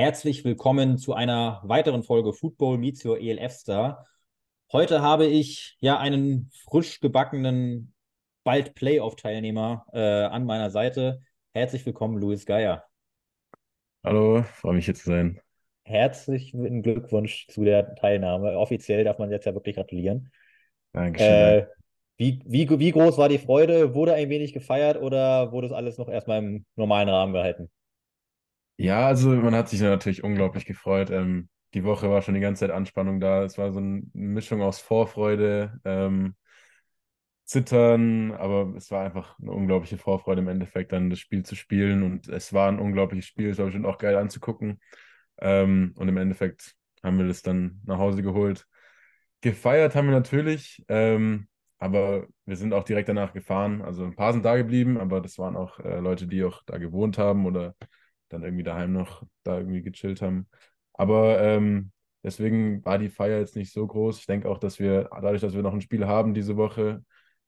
Herzlich willkommen zu einer weiteren Folge Football Meets Your ELF Star. Heute habe ich ja einen frisch gebackenen, bald Playoff-Teilnehmer äh, an meiner Seite. Herzlich willkommen, Luis Geier. Hallo, freue mich hier zu sein. Herzlichen Glückwunsch zu der Teilnahme. Offiziell darf man jetzt ja wirklich gratulieren. Dankeschön. Äh, wie, wie, wie groß war die Freude? Wurde ein wenig gefeiert oder wurde es alles noch erstmal im normalen Rahmen gehalten? Ja, also man hat sich natürlich unglaublich gefreut. Ähm, die Woche war schon die ganze Zeit Anspannung da. Es war so eine Mischung aus Vorfreude, ähm, Zittern, aber es war einfach eine unglaubliche Vorfreude im Endeffekt, dann das Spiel zu spielen. Und es war ein unglaubliches Spiel. Es war bestimmt auch geil anzugucken. Ähm, und im Endeffekt haben wir das dann nach Hause geholt. Gefeiert haben wir natürlich, ähm, aber wir sind auch direkt danach gefahren. Also ein paar sind da geblieben, aber das waren auch äh, Leute, die auch da gewohnt haben oder dann irgendwie daheim noch da irgendwie gechillt haben. Aber ähm, deswegen war die Feier jetzt nicht so groß. Ich denke auch, dass wir, dadurch, dass wir noch ein Spiel haben diese Woche,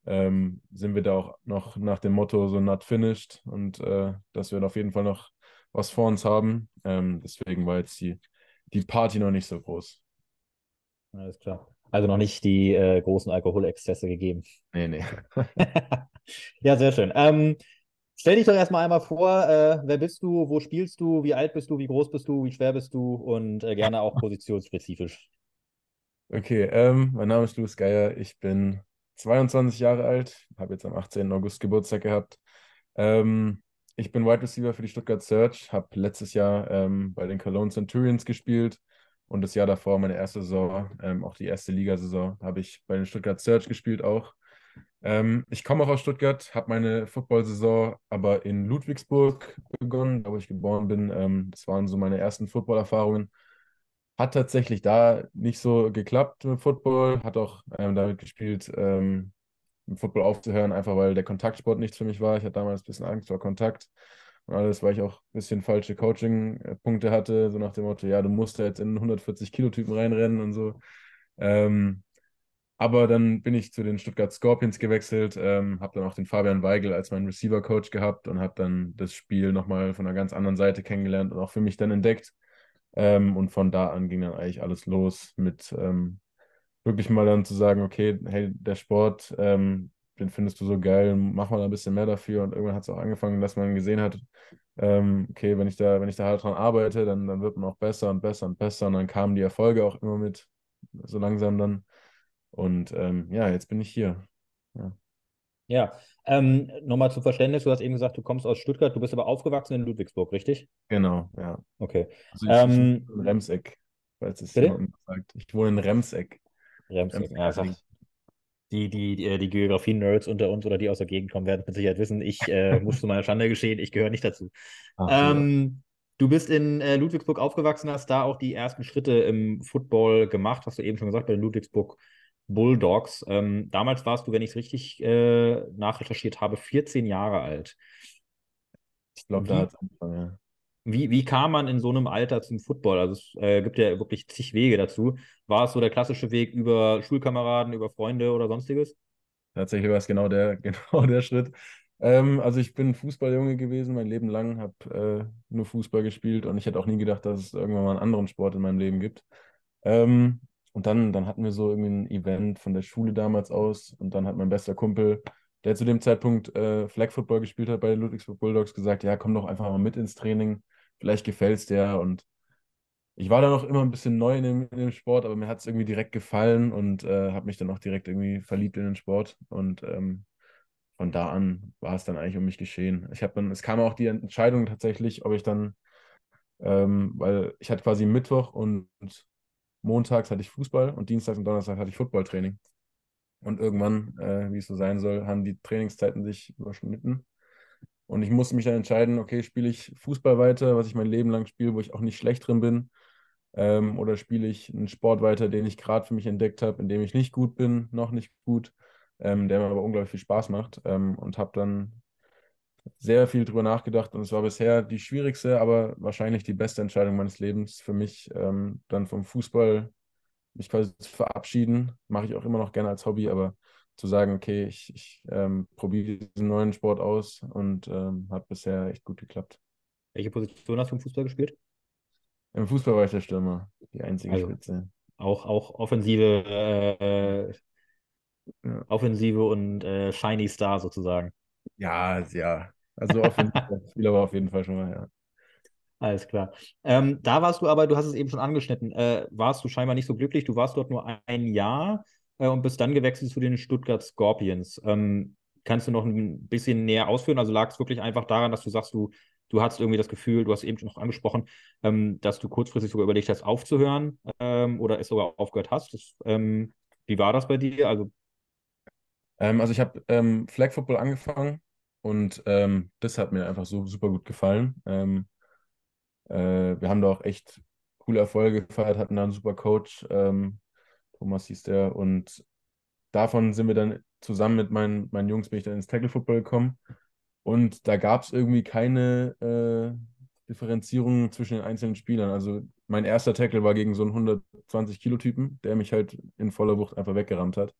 ähm, sind wir da auch noch nach dem Motto so not finished und äh, dass wir auf jeden Fall noch was vor uns haben. Ähm, deswegen war jetzt die, die Party noch nicht so groß. Alles klar. Also noch nicht die äh, großen Alkoholexzesse gegeben. Nee, nee. ja, sehr schön. Ähm, Stell dich doch erstmal einmal vor, äh, wer bist du, wo spielst du, wie alt bist du, wie groß bist du, wie schwer bist du und äh, gerne auch positionsspezifisch. Okay, ähm, mein Name ist Louis Geier, ich bin 22 Jahre alt, habe jetzt am 18. August Geburtstag gehabt. Ähm, ich bin Wide Receiver für die Stuttgart Search, habe letztes Jahr ähm, bei den Cologne Centurions gespielt und das Jahr davor, meine erste Saison, ähm, auch die erste Ligasaison, habe ich bei den Stuttgart Search gespielt auch. Ähm, ich komme auch aus Stuttgart, habe meine Football-Saison aber in Ludwigsburg begonnen, da wo ich geboren bin. Ähm, das waren so meine ersten Football-Erfahrungen. Hat tatsächlich da nicht so geklappt mit Football, hat auch ähm, damit gespielt, ähm, mit Football aufzuhören, einfach weil der Kontaktsport nichts für mich war. Ich hatte damals ein bisschen Angst vor Kontakt und alles, weil ich auch ein bisschen falsche Coaching-Punkte hatte, so nach dem Motto, ja, du musst da jetzt in 140 Kilo-Typen reinrennen und so. Ähm, aber dann bin ich zu den Stuttgart Scorpions gewechselt, ähm, habe dann auch den Fabian Weigel als meinen Receiver-Coach gehabt und habe dann das Spiel nochmal von einer ganz anderen Seite kennengelernt und auch für mich dann entdeckt. Ähm, und von da an ging dann eigentlich alles los mit ähm, wirklich mal dann zu sagen, okay, hey, der Sport, ähm, den findest du so geil, mach mal ein bisschen mehr dafür. Und irgendwann hat es auch angefangen, dass man gesehen hat, ähm, okay, wenn ich da, wenn ich da halt dran arbeite, dann, dann wird man auch besser und besser und besser. Und dann kamen die Erfolge auch immer mit, so langsam dann. Und ähm, ja, jetzt bin ich hier. Ja. Ja, ähm, nochmal zum Verständnis, du hast eben gesagt, du kommst aus Stuttgart, du bist aber aufgewachsen in Ludwigsburg, richtig? Genau, ja. Okay. Also ich, ähm, ich wohne in Remseck, falls es jemand sagt. Ich wohne in Remseck. Remseck, Remseck ja, sagt, die, die, die, die Geografie-Nerds unter uns oder die aus der Gegend kommen, werden mit Sicherheit wissen. Ich äh, muss zu meiner Schande geschehen, ich gehöre nicht dazu. Ach, ähm, Du bist in äh, Ludwigsburg aufgewachsen, hast da auch die ersten Schritte im Football gemacht, hast du eben schon gesagt, bei Ludwigsburg Bulldogs. Ähm, damals warst du, wenn ich es richtig äh, nachrecherchiert habe, 14 Jahre alt. Ich glaube, da hat es angefangen, ja. Wie, wie kam man in so einem Alter zum Football? Also es äh, gibt ja wirklich zig Wege dazu. War es so der klassische Weg über Schulkameraden, über Freunde oder sonstiges? Tatsächlich war es genau der, genau der Schritt. Ähm, also ich bin Fußballjunge gewesen, mein Leben lang, habe äh, nur Fußball gespielt und ich hätte auch nie gedacht, dass es irgendwann mal einen anderen Sport in meinem Leben gibt. Ähm, und dann, dann hatten wir so irgendwie ein Event von der Schule damals aus und dann hat mein bester Kumpel, der zu dem Zeitpunkt äh, Flag Football gespielt hat bei den Ludwigsburg Bulldogs, gesagt, ja, komm doch einfach mal mit ins Training, vielleicht gefällt es dir. Und ich war da noch immer ein bisschen neu in dem, in dem Sport, aber mir hat es irgendwie direkt gefallen und äh, habe mich dann auch direkt irgendwie verliebt in den Sport. Und ähm, von da an war es dann eigentlich um mich geschehen. Ich dann, es kam auch die Entscheidung tatsächlich, ob ich dann, ähm, weil ich hatte quasi Mittwoch und montags hatte ich Fußball und dienstags und donnerstags hatte ich Footballtraining. Und irgendwann, äh, wie es so sein soll, haben die Trainingszeiten sich überschnitten. Und ich musste mich dann entscheiden, okay, spiele ich Fußball weiter, was ich mein Leben lang spiele, wo ich auch nicht schlecht drin bin, ähm, oder spiele ich einen Sport weiter, den ich gerade für mich entdeckt habe, in dem ich nicht gut bin, noch nicht gut, ähm, der mir aber unglaublich viel Spaß macht. Ähm, und habe dann sehr viel drüber nachgedacht und es war bisher die schwierigste, aber wahrscheinlich die beste Entscheidung meines Lebens für mich, ähm, dann vom Fußball mich quasi zu verabschieden. Mache ich auch immer noch gerne als Hobby, aber zu sagen, okay, ich, ich ähm, probiere diesen neuen Sport aus und ähm, hat bisher echt gut geklappt. Welche Position hast du im Fußball gespielt? Im Fußball war ich der Stürmer, die einzige Also, Spitze. Auch, auch offensive, äh, Ja, offensive und äh, Shiny Star sozusagen. Ja, ja. Also offensiver Spieler war auf jeden Fall schon mal, ja. Alles klar. Ähm, da warst du aber, du hast es eben schon angeschnitten, äh, warst du scheinbar nicht so glücklich. Du warst dort nur ein Jahr äh, und bist dann gewechselt zu den Stuttgart Scorpions. Ähm, kannst du noch ein bisschen näher ausführen? Also lag es wirklich einfach daran, dass du sagst, du, du hattest irgendwie das Gefühl, du hast eben schon noch angesprochen, ähm, dass du kurzfristig sogar überlegt hast, aufzuhören ähm, oder es sogar aufgehört hast. Das, ähm, wie war das bei dir? Also, Ähm, also ich habe ähm, Flag Football angefangen und ähm, das hat mir einfach so super gut gefallen. Ähm, äh, wir haben da auch echt coole Erfolge gefeiert, hatten da einen super Coach, ähm, Thomas hieß der, und davon sind wir dann zusammen mit meinen, meinen Jungs bin ich dann ins Tackle Football gekommen und da gab es irgendwie keine äh, Differenzierung zwischen den einzelnen Spielern. Also mein erster Tackle war gegen so einen 120 Kilo Typen, der mich halt in voller Wucht einfach weggerammt hat.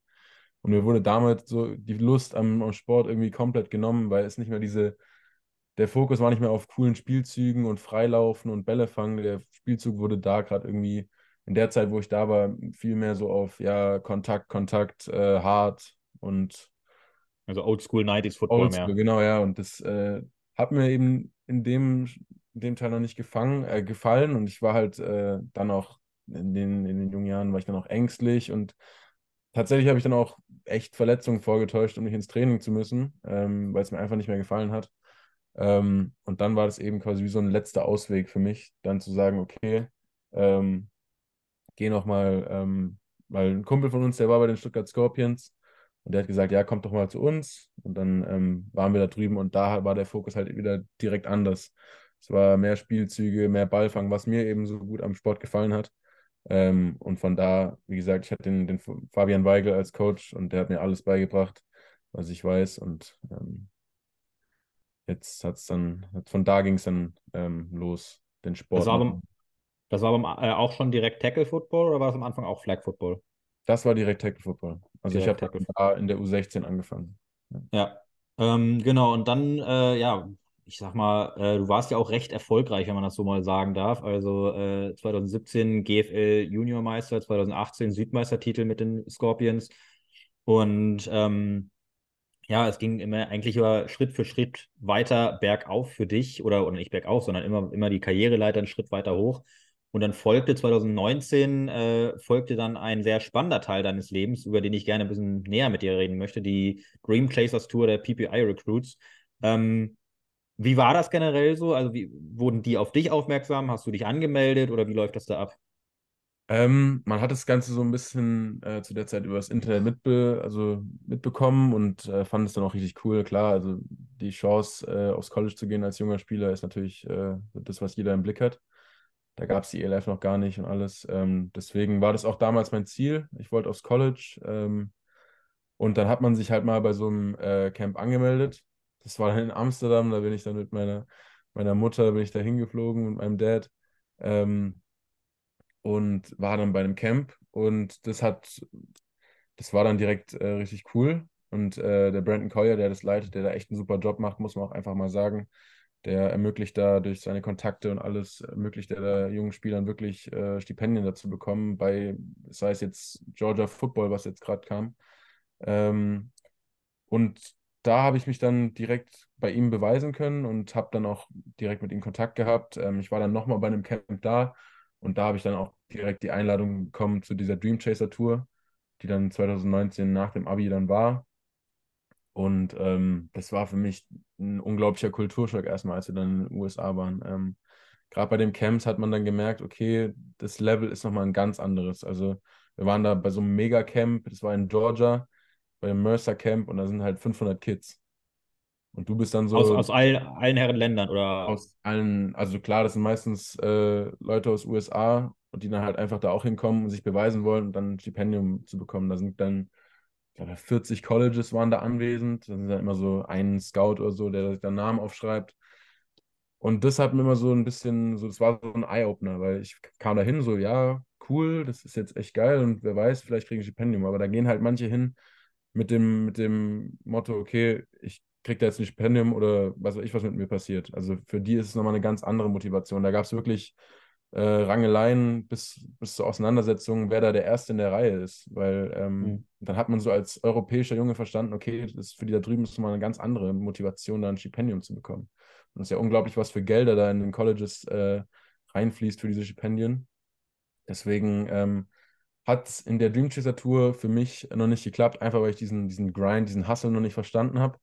Und mir wurde damals so die Lust am, am Sport irgendwie komplett genommen, weil es nicht mehr diese, der Fokus war nicht mehr auf coolen Spielzügen und Freilaufen und Bälle fangen. Der Spielzug wurde da gerade irgendwie in der Zeit, wo ich da war, viel mehr so auf ja, Kontakt, Kontakt, äh, hart und also Oldschool 90s Football Oldschool, mehr. genau, ja. Und das äh, hat mir eben in dem, in dem Teil noch nicht gefangen, äh, gefallen. Und ich war halt äh, dann auch in den, in den jungen Jahren war ich dann auch ängstlich und tatsächlich habe ich dann auch echt Verletzungen vorgetäuscht, um nicht ins Training zu müssen, ähm, weil es mir einfach nicht mehr gefallen hat. Ähm, und dann war das eben quasi wie so ein letzter Ausweg für mich, dann zu sagen, okay, ähm, geh nochmal, ähm, weil ein Kumpel von uns, der war bei den Stuttgart Scorpions und der hat gesagt, ja, kommt doch mal zu uns. Und dann ähm, waren wir da drüben und da war der Fokus halt wieder direkt anders. Es war mehr Spielzüge, mehr Ballfang, was mir eben so gut am Sport gefallen hat. Ähm, und von da, wie gesagt, ich hatte den, den Fabian Weigel als Coach und der hat mir alles beigebracht, was ich weiß. Und ähm, jetzt hat es dann, von da ging es dann ähm, los, den Das Sport war, machen. beim, das war beim, äh, auch schon direkt Tackle Football oder war das am Anfang auch Flag Football? Das war direkt Tackle Football. Also ich Direkt habe Tackle da in der U16 angefangen. Ja. Ja, ähm, genau. Und dann, äh, ja, ich sag mal, äh, du warst ja auch recht erfolgreich, wenn man das so mal sagen darf. Also äh, 2017 GFL Juniormeister, 2018 Südmeistertitel mit den Scorpions. Und ähm, ja, es ging immer eigentlich über Schritt für Schritt weiter bergauf für dich oder, oder nicht bergauf, sondern immer, immer die Karriereleiter einen Schritt weiter hoch. Und dann folgte 2019, äh, folgte dann ein sehr spannender Teil deines Lebens, über den ich gerne ein bisschen näher mit dir reden möchte, die Dream Chasers Tour der PPI Recruits. Ähm, wie war das generell so? Also wie, wurden die auf dich aufmerksam? Hast du dich angemeldet oder wie läuft das da ab? Ähm, man hat das Ganze so ein bisschen äh, zu der Zeit über das Internet mitbe also mitbekommen und äh, fand es dann auch richtig cool. Klar, also die Chance, äh, aufs College zu gehen als junger Spieler, ist natürlich äh, das, was jeder im Blick hat. Da gab es die ELF noch gar nicht und alles. Ähm, deswegen war das auch damals mein Ziel. Ich wollte aufs College. Ähm, und dann hat man sich halt mal bei so einem äh, Camp angemeldet. Das war dann in Amsterdam, da bin ich dann mit meiner, meiner Mutter, bin ich da hingeflogen und meinem Dad. Ähm, und war dann bei einem Camp und das hat, das war dann direkt äh, richtig cool. Und äh, der Brandon Collier, der das leitet, der da echt einen super Job macht, muss man auch einfach mal sagen. Der ermöglicht da durch seine Kontakte und alles, ermöglicht er da jungen Spielern wirklich äh, Stipendien dazu bekommen, bei, sei es jetzt Georgia Football, was jetzt gerade kam. Ähm, und da habe ich mich dann direkt bei ihm beweisen können und habe dann auch direkt mit ihm Kontakt gehabt. Ähm, ich war dann nochmal bei einem Camp da und da habe ich dann auch direkt die Einladung bekommen zu dieser Dream Chaser Tour, die dann 2019 nach dem Abi dann war. Und ähm, das war für mich ein unglaublicher Kulturschock erstmal, als wir dann in den USA waren. Ähm, Gerade bei den Camps hat man dann gemerkt, okay, das Level ist nochmal ein ganz anderes. Also wir waren da bei so einem Megacamp, das war in Georgia, bei dem Mercer Camp und da sind halt 500 Kids. Und du bist dann so Aus, aus allen, allen Herren Ländern oder? aus allen, also klar, das sind meistens äh, Leute aus USA und die dann halt einfach da auch hinkommen und sich beweisen wollen und dann ein Stipendium zu bekommen. Da sind dann, ich glaube, 40 Colleges waren da anwesend. Da sind dann immer so ein Scout oder so, der sich dann Namen aufschreibt. Und das hat mir immer so ein bisschen, so, das war so ein Eye-Opener, weil ich kam da hin, so, ja, cool, das ist jetzt echt geil und wer weiß, vielleicht kriege ich ein Stipendium. Aber da gehen halt manche hin mit dem, mit dem Motto, okay, ich kriege da jetzt ein Stipendium oder was weiß ich, was mit mir passiert. Also für die ist es nochmal eine ganz andere Motivation. Da gab es wirklich äh, Rangeleien bis, bis zur Auseinandersetzung, wer da der Erste in der Reihe ist. Weil ähm, mhm. dann hat man so als europäischer Junge verstanden, okay, das ist für die da drüben ist mal eine ganz andere Motivation, da ein Stipendium zu bekommen. Und es ist ja unglaublich, was für Gelder da in den Colleges äh, reinfließt für diese Stipendien. Deswegen ähm, hat es in der Dream Chaser Tour für mich noch nicht geklappt, einfach weil ich diesen, diesen Grind, diesen Hustle noch nicht verstanden habe.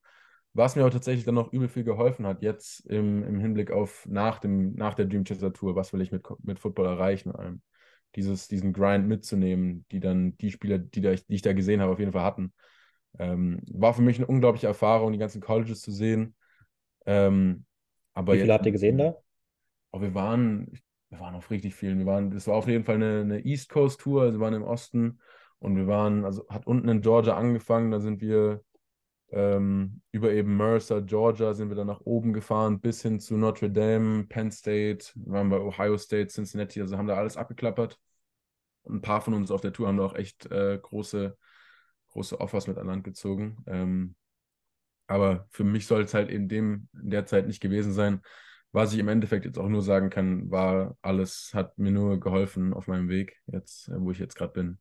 Was mir aber tatsächlich dann noch übel viel geholfen hat, jetzt im, im Hinblick auf nach, dem, nach der Dream Chaser Tour, was will ich mit, mit Football erreichen, allem. Dieses, diesen Grind mitzunehmen, die dann die Spieler, die, da, die ich da gesehen habe, auf jeden Fall hatten. Ähm, war für mich eine unglaubliche Erfahrung, die ganzen Colleges zu sehen. Ähm, aber Wie viele habt ihr gesehen da? Oh, wir waren, wir waren auf richtig vielen. Wir waren, das war auf jeden Fall eine, eine East Coast Tour, also wir waren im Osten und wir waren, also hat unten in Georgia angefangen, da sind wir ähm, über eben Mercer, Georgia sind wir dann nach oben gefahren, bis hin zu Notre Dame, Penn State, wir waren bei Ohio State, Cincinnati, also haben da alles abgeklappert. Und ein paar von uns auf der Tour haben da auch echt äh, große, große Offers mit an Land gezogen. Ähm, aber für mich soll es halt in, dem, in der Zeit nicht gewesen sein. Was ich im Endeffekt jetzt auch nur sagen kann, war, alles hat mir nur geholfen auf meinem Weg, jetzt, äh, wo ich jetzt gerade bin.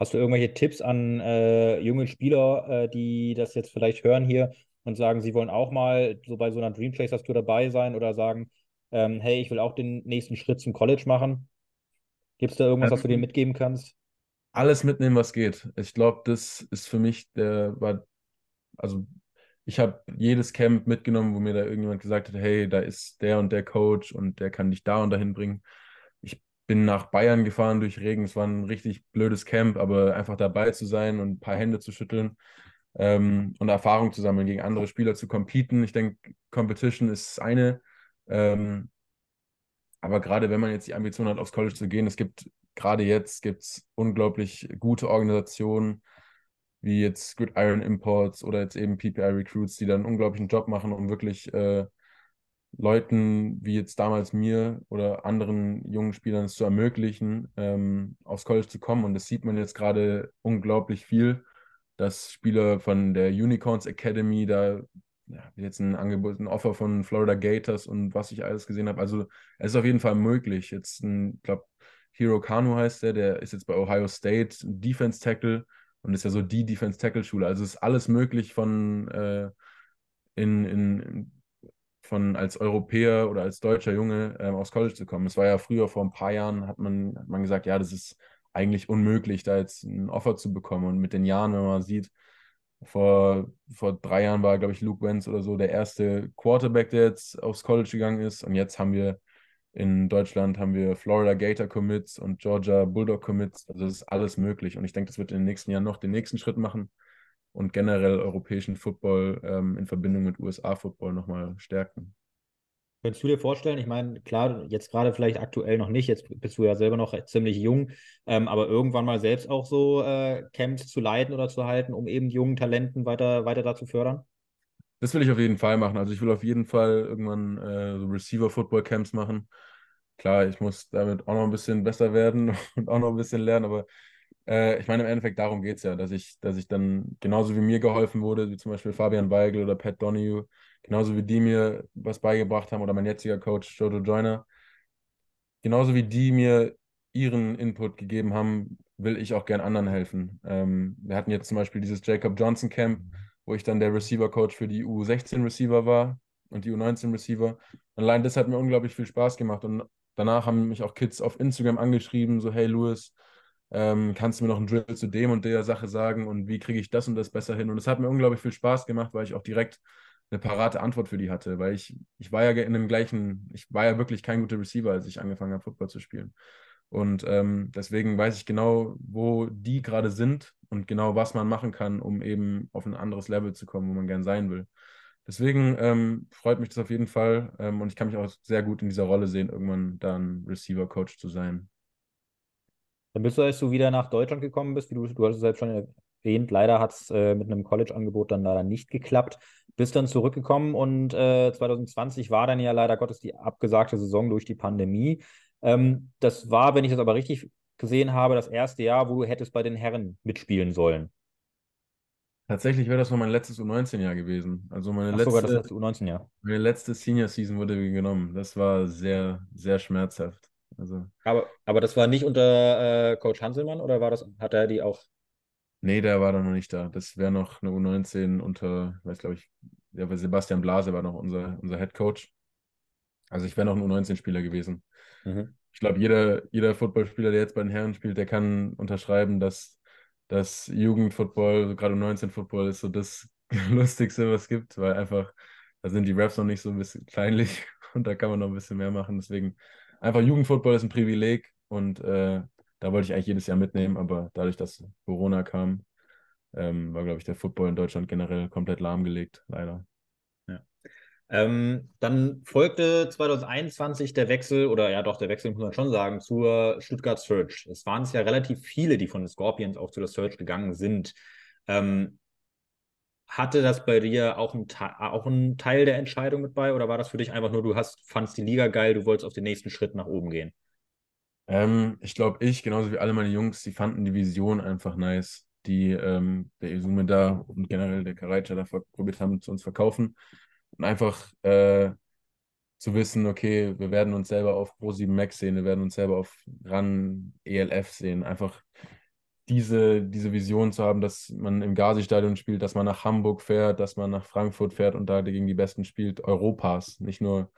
Hast du irgendwelche Tipps an äh, junge Spieler, äh, die das jetzt vielleicht hören hier und sagen, sie wollen auch mal so bei so einer Dream Chasers Tour dabei sein oder sagen, ähm, hey, ich will auch den nächsten Schritt zum College machen? Gibt es da irgendwas, was du denen ähm, mitgeben kannst? Alles mitnehmen, was geht. Ich glaube, das ist für mich der, war, also ich habe jedes Camp mitgenommen, wo mir da irgendjemand gesagt hat, hey, da ist der und der Coach und der kann dich da und dahin bringen. Ich bin nach Bayern gefahren durch Regen. Es war ein richtig blödes Camp, aber einfach dabei zu sein und ein paar Hände zu schütteln ähm, und Erfahrung zu sammeln, gegen andere Spieler zu competen. Ich denke, Competition ist eine. Ähm, aber gerade wenn man jetzt die Ambition hat, aufs College zu gehen, es gibt gerade jetzt gibt's unglaublich gute Organisationen, wie jetzt Good Iron Imports oder jetzt eben PPI Recruits, die dann einen unglaublichen Job machen, um wirklich äh, Leuten wie jetzt damals mir oder anderen jungen Spielern es zu ermöglichen, ähm, aufs College zu kommen. Und das sieht man jetzt gerade unglaublich viel, dass Spieler von der Unicorns Academy da ja, jetzt ein Angebot, ein Offer von Florida Gators und was ich alles gesehen habe. Also es ist auf jeden Fall möglich. Jetzt ein, ich glaube, Hiro Kanu heißt der, der ist jetzt bei Ohio State, Defense Tackle und ist ja so die Defense-Tackle-Schule. Also ist alles möglich von, äh, in, in, von als Europäer oder als deutscher Junge ähm, aufs College zu kommen. Es war ja früher, vor ein paar Jahren, hat man, hat man gesagt, ja, das ist eigentlich unmöglich, da jetzt ein Offer zu bekommen. Und mit den Jahren, wenn man sieht, vor, vor drei Jahren war, glaube ich, Luke Wentz oder so der erste Quarterback, der jetzt aufs College gegangen ist. Und jetzt haben wir in Deutschland haben wir Florida Gator Commits und Georgia Bulldog Commits. Also das ist alles möglich. Und ich denke, das wird in den nächsten Jahren noch den nächsten Schritt machen und generell europäischen Football ähm, in Verbindung mit USA-Football nochmal stärken. Könntest du dir vorstellen, ich meine, klar, jetzt gerade vielleicht aktuell noch nicht, jetzt bist du ja selber noch ziemlich jung, ähm, aber irgendwann mal selbst auch so äh, Camps zu leiten oder zu halten, um eben jungen Talenten weiter, weiter da zu fördern? Das will ich auf jeden Fall machen. Also ich will auf jeden Fall irgendwann äh, so Receiver-Football-Camps machen. Klar, ich muss damit auch noch ein bisschen besser werden und auch noch ein bisschen lernen, aber äh, ich meine, im Endeffekt darum geht es ja, dass ich, dass ich dann genauso wie mir geholfen wurde, wie zum Beispiel Fabian Weigel oder Pat Donahue, genauso wie die mir was beigebracht haben oder mein jetziger Coach Jojo Joyner, genauso wie die mir ihren Input gegeben haben, will ich auch gern anderen helfen. Ähm, wir hatten jetzt zum Beispiel dieses Jacob Johnson Camp wo ich dann der Receiver-Coach für die U16-Receiver war und die U19-Receiver. Allein das hat mir unglaublich viel Spaß gemacht. Und danach haben mich auch Kids auf Instagram angeschrieben, so, hey Louis, ähm, kannst du mir noch einen Drill zu dem und der Sache sagen und wie kriege ich das und das besser hin? Und es hat mir unglaublich viel Spaß gemacht, weil ich auch direkt eine parate Antwort für die hatte, weil ich, ich war ja in dem gleichen, ich war ja wirklich kein guter Receiver, als ich angefangen habe, Football zu spielen. Und ähm, deswegen weiß ich genau, wo die gerade sind und genau, was man machen kann, um eben auf ein anderes Level zu kommen, wo man gern sein will. Deswegen ähm, freut mich das auf jeden Fall ähm, und ich kann mich auch sehr gut in dieser Rolle sehen, irgendwann dann Receiver-Coach zu sein. Dann bist du, als du wieder nach Deutschland gekommen bist, wie du, du hast es selbst schon erwähnt, leider hat es äh, mit einem College-Angebot dann leider nicht geklappt. Bist dann zurückgekommen und äh, 2020 war dann ja leider Gottes die abgesagte Saison durch die Pandemie. Ähm, das war, wenn ich das aber richtig gesehen habe, das erste Jahr, wo du hättest bei den Herren mitspielen sollen. Tatsächlich wäre das noch mein letztes U19-Jahr gewesen. Also meine Ach, letzte, sogar das U19-Jahr. Meine letzte Senior-Season wurde genommen. Das war sehr, sehr schmerzhaft. Also, aber, aber das war nicht unter äh, Coach Hanselmann oder war das, hat er die auch? Nee, der war da noch nicht da. Das wäre noch eine U19 unter, weiß glaube ich, ja, Sebastian Blase war noch unser, unser Head Coach. Also ich wäre noch ein U19-Spieler gewesen. Mhm. Ich glaube, jeder, jeder Footballspieler, der jetzt bei den Herren spielt, der kann unterschreiben, dass das Jugendfootball, gerade U19-Football, ist so das Lustigste, was es gibt, weil einfach, da sind die Raps noch nicht so ein bisschen kleinlich und da kann man noch ein bisschen mehr machen. Deswegen, einfach Jugendfootball ist ein Privileg und äh, da wollte ich eigentlich jedes Jahr mitnehmen, aber dadurch, dass Corona kam, ähm, war, glaube ich, der Football in Deutschland generell komplett lahmgelegt, leider. Ähm, dann folgte 2021 der Wechsel, oder ja doch, der Wechsel muss man schon sagen, zur Stuttgart Search. Es waren es ja relativ viele, die von den Scorpions auch zu der Search gegangen sind. Ähm, hatte das bei dir auch ein, auch ein Teil der Entscheidung mit bei oder war das für dich einfach nur, du hast, fandst die Liga geil, du wolltest auf den nächsten Schritt nach oben gehen? Ähm, ich glaube, ich, genauso wie alle meine Jungs, die fanden die Vision einfach nice, die ähm, der Isume da und generell der Karaita da probiert haben zu uns verkaufen. Und einfach äh, zu wissen, okay, wir werden uns selber auf Pro7 Max sehen, wir werden uns selber auf RAN ELF sehen. Einfach diese, diese Vision zu haben, dass man im Gazi-Stadion spielt, dass man nach Hamburg fährt, dass man nach Frankfurt fährt und da gegen die Besten spielt, Europas, nicht nur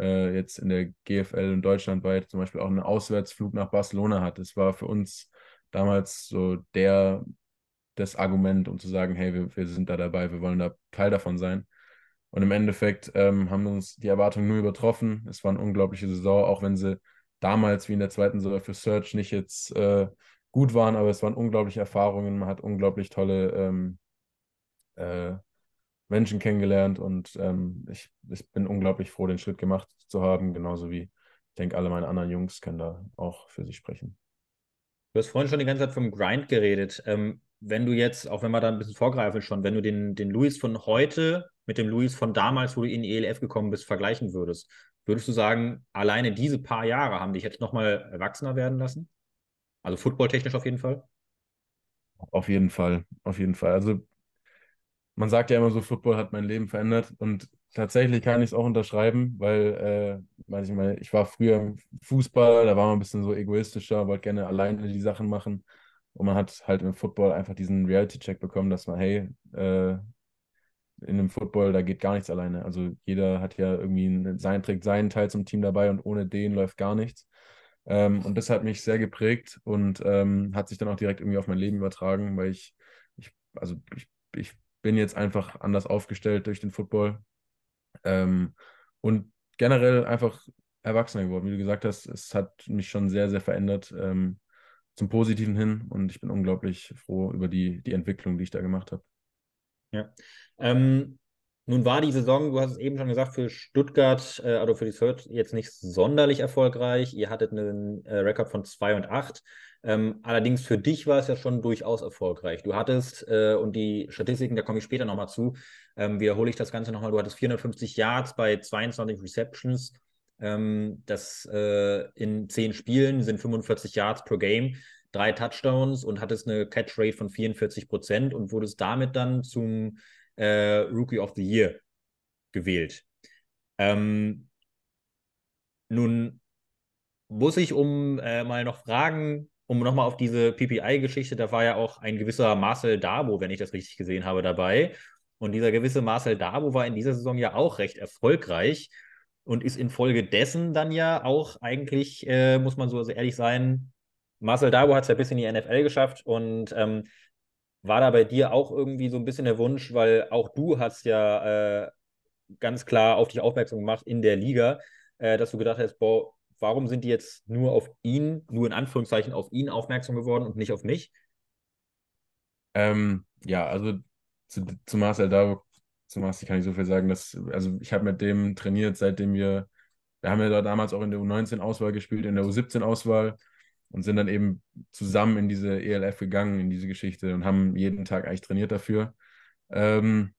äh, jetzt in der GFL und deutschlandweit zum Beispiel auch einen Auswärtsflug nach Barcelona hat. Das war für uns damals so der, das Argument, um zu sagen, hey, wir, wir sind da dabei, wir wollen da Teil davon sein. Und im Endeffekt ähm, haben uns die Erwartungen nur übertroffen. Es war eine unglaubliche Saison, auch wenn sie damals wie in der zweiten Saison für Search nicht jetzt äh, gut waren, aber es waren unglaubliche Erfahrungen. Man hat unglaublich tolle ähm, äh, Menschen kennengelernt und ähm, ich, ich bin unglaublich froh, den Schritt gemacht zu haben, genauso wie ich denke, alle meine anderen Jungs können da auch für sich sprechen. Du hast vorhin schon die ganze Zeit vom Grind geredet. Ähm, wenn du jetzt, auch wenn wir da ein bisschen vorgreifen schon, wenn du den, den Luis von heute mit dem Luis von damals, wo du in die ELF gekommen bist, vergleichen würdest, würdest du sagen, alleine diese paar Jahre haben dich jetzt nochmal erwachsener werden lassen? Also footballtechnisch auf jeden Fall? Auf jeden Fall, auf jeden Fall. Also man sagt ja immer so, Football hat mein Leben verändert und tatsächlich kann ich es auch unterschreiben, weil äh, ich, mal, ich war früher Fußball, da war man ein bisschen so egoistischer, wollte gerne alleine die Sachen machen und man hat halt im Football einfach diesen Reality-Check bekommen, dass man, hey, äh, in einem Football, da geht gar nichts alleine. Also jeder hat ja irgendwie sein, trägt seinen Teil zum Team dabei und ohne den läuft gar nichts. Ähm, und das hat mich sehr geprägt und ähm, hat sich dann auch direkt irgendwie auf mein Leben übertragen, weil ich, ich also ich, ich bin jetzt einfach anders aufgestellt durch den Football ähm, und generell einfach erwachsener geworden. Wie du gesagt hast, es hat mich schon sehr, sehr verändert ähm, zum Positiven hin und ich bin unglaublich froh über die, die Entwicklung, die ich da gemacht habe. Ja. Ähm, nun war die Saison, du hast es eben schon gesagt, für Stuttgart, äh, also für die Search jetzt nicht sonderlich erfolgreich. Ihr hattet einen äh, Rekord von 2 und 8. Ähm, allerdings für dich war es ja schon durchaus erfolgreich. Du hattest, äh, und die Statistiken, da komme ich später nochmal zu, ähm, wiederhole ich das Ganze nochmal, du hattest 450 Yards bei 22 Receptions. Ähm, das äh, in 10 Spielen sind 45 Yards pro Game, drei Touchdowns und hattest eine Catch-Rate von 44 Prozent und wurdest damit dann zum äh, Rookie of the Year gewählt. Ähm, nun muss ich um äh, mal noch fragen, um nochmal auf diese PPI-Geschichte, da war ja auch ein gewisser Marcel Dabo, wenn ich das richtig gesehen habe, dabei. Und dieser gewisse Marcel Dabo war in dieser Saison ja auch recht erfolgreich und ist infolgedessen dann ja auch eigentlich, äh, muss man so ehrlich sein, Marcel Dabo hat es ja bis in die NFL geschafft und ähm, war da bei dir auch irgendwie so ein bisschen der Wunsch, weil auch du hast ja äh, ganz klar auf dich aufmerksam gemacht in der Liga, äh, dass du gedacht hast, boah, warum sind die jetzt nur auf ihn, nur in Anführungszeichen auf ihn aufmerksam geworden und nicht auf mich? Ähm, ja, also zu, zu Marcel da, zu Marcel kann ich so viel sagen, dass, also ich habe mit dem trainiert, seitdem wir, wir haben ja da damals auch in der U19-Auswahl gespielt, in der U17-Auswahl und sind dann eben zusammen in diese ELF gegangen, in diese Geschichte und haben jeden Tag eigentlich trainiert dafür. Ähm,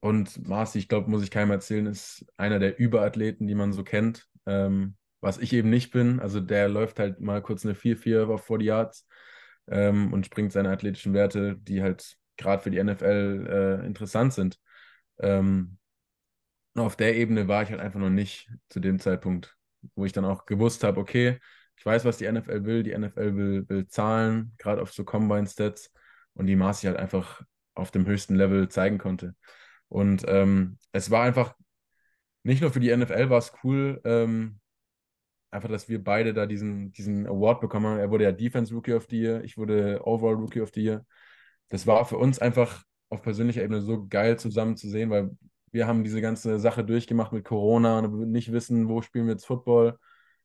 und Marci, ich glaube, muss ich keinem erzählen, ist einer der Überathleten, die man so kennt. Ähm, was ich eben nicht bin. Also der läuft halt mal kurz eine 4-4 auf 40 Yards ähm, und springt seine athletischen Werte, die halt gerade für die NFL äh, interessant sind. Ähm, auf der Ebene war ich halt einfach noch nicht zu dem Zeitpunkt. wo ich dann auch gewusst habe, okay, ich weiß, was die NFL will. Die NFL will, will Zahlen, gerade auf so Combine-Stats und die Marcy halt einfach auf dem höchsten Level zeigen konnte. Und ähm, es war einfach, nicht nur für die NFL war es cool, ähm, einfach, dass wir beide da diesen, diesen Award bekommen haben. Er wurde ja Defense Rookie of the Year, ich wurde Overall Rookie of the Year. Das war für uns einfach auf persönlicher Ebene so geil zusammen zu sehen, weil wir haben diese ganze Sache durchgemacht mit Corona und nicht wissen, wo spielen wir jetzt Football.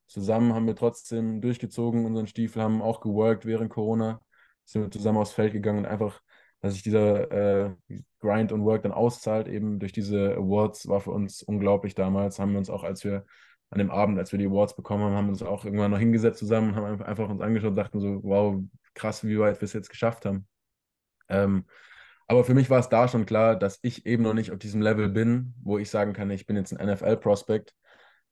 Zusammen haben wir trotzdem durchgezogen, unseren Stiefel, haben auch geworkt während Corona, sind wir zusammen aufs Feld gegangen und einfach, dass sich dieser äh, Grind und Work dann auszahlt, eben durch diese Awards, war für uns unglaublich damals. Haben wir uns auch, als wir an dem Abend, als wir die Awards bekommen haben, haben wir uns auch irgendwann noch hingesetzt zusammen, haben einfach uns angeschaut und dachten so, wow, krass, wie weit wir es jetzt geschafft haben. Ähm, aber für mich war es da schon klar, dass ich eben noch nicht auf diesem Level bin, wo ich sagen kann, ich bin jetzt ein NFL-Prospect.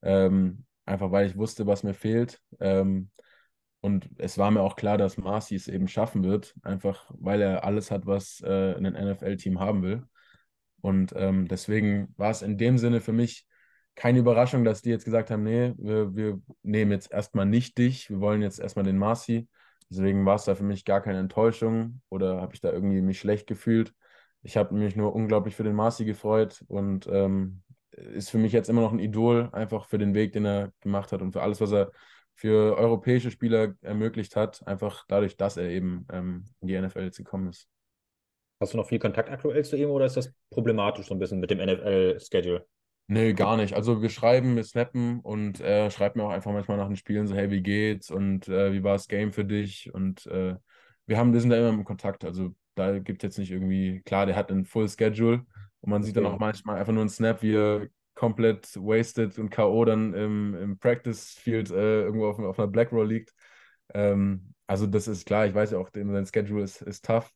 Ähm, einfach weil ich wusste, was mir fehlt. Ähm, und es war mir auch klar, dass Marcy es eben schaffen wird, einfach weil er alles hat, was äh, ein NFL-Team haben will. Und ähm, deswegen war es in dem Sinne für mich keine Überraschung, dass die jetzt gesagt haben, nee, wir, wir nehmen jetzt erstmal nicht dich, wir wollen jetzt erstmal den Marcy. Deswegen war es da für mich gar keine Enttäuschung oder habe ich da irgendwie mich schlecht gefühlt. Ich habe mich nur unglaublich für den Marcy gefreut und ähm, ist für mich jetzt immer noch ein Idol, einfach für den Weg, den er gemacht hat und für alles, was er für europäische Spieler ermöglicht hat, einfach dadurch, dass er eben ähm, in die NFL jetzt gekommen ist. Hast du noch viel Kontakt aktuell zu ihm oder ist das problematisch so ein bisschen mit dem NFL-Schedule? Nee, gar nicht. Also wir schreiben, wir snappen und er schreibt mir auch einfach manchmal nach den Spielen so, hey, wie geht's und äh, wie war das Game für dich? Und äh, wir haben, wir sind da immer im Kontakt. Also da gibt es jetzt nicht irgendwie, klar, der hat einen Full Schedule und man okay. sieht dann auch manchmal einfach nur einen Snap, wie er komplett wasted und K.O. dann im, im Practice Field äh, irgendwo auf, auf einer Black Roll liegt. Ähm, also das ist klar, ich weiß ja auch, sein Schedule ist, ist tough.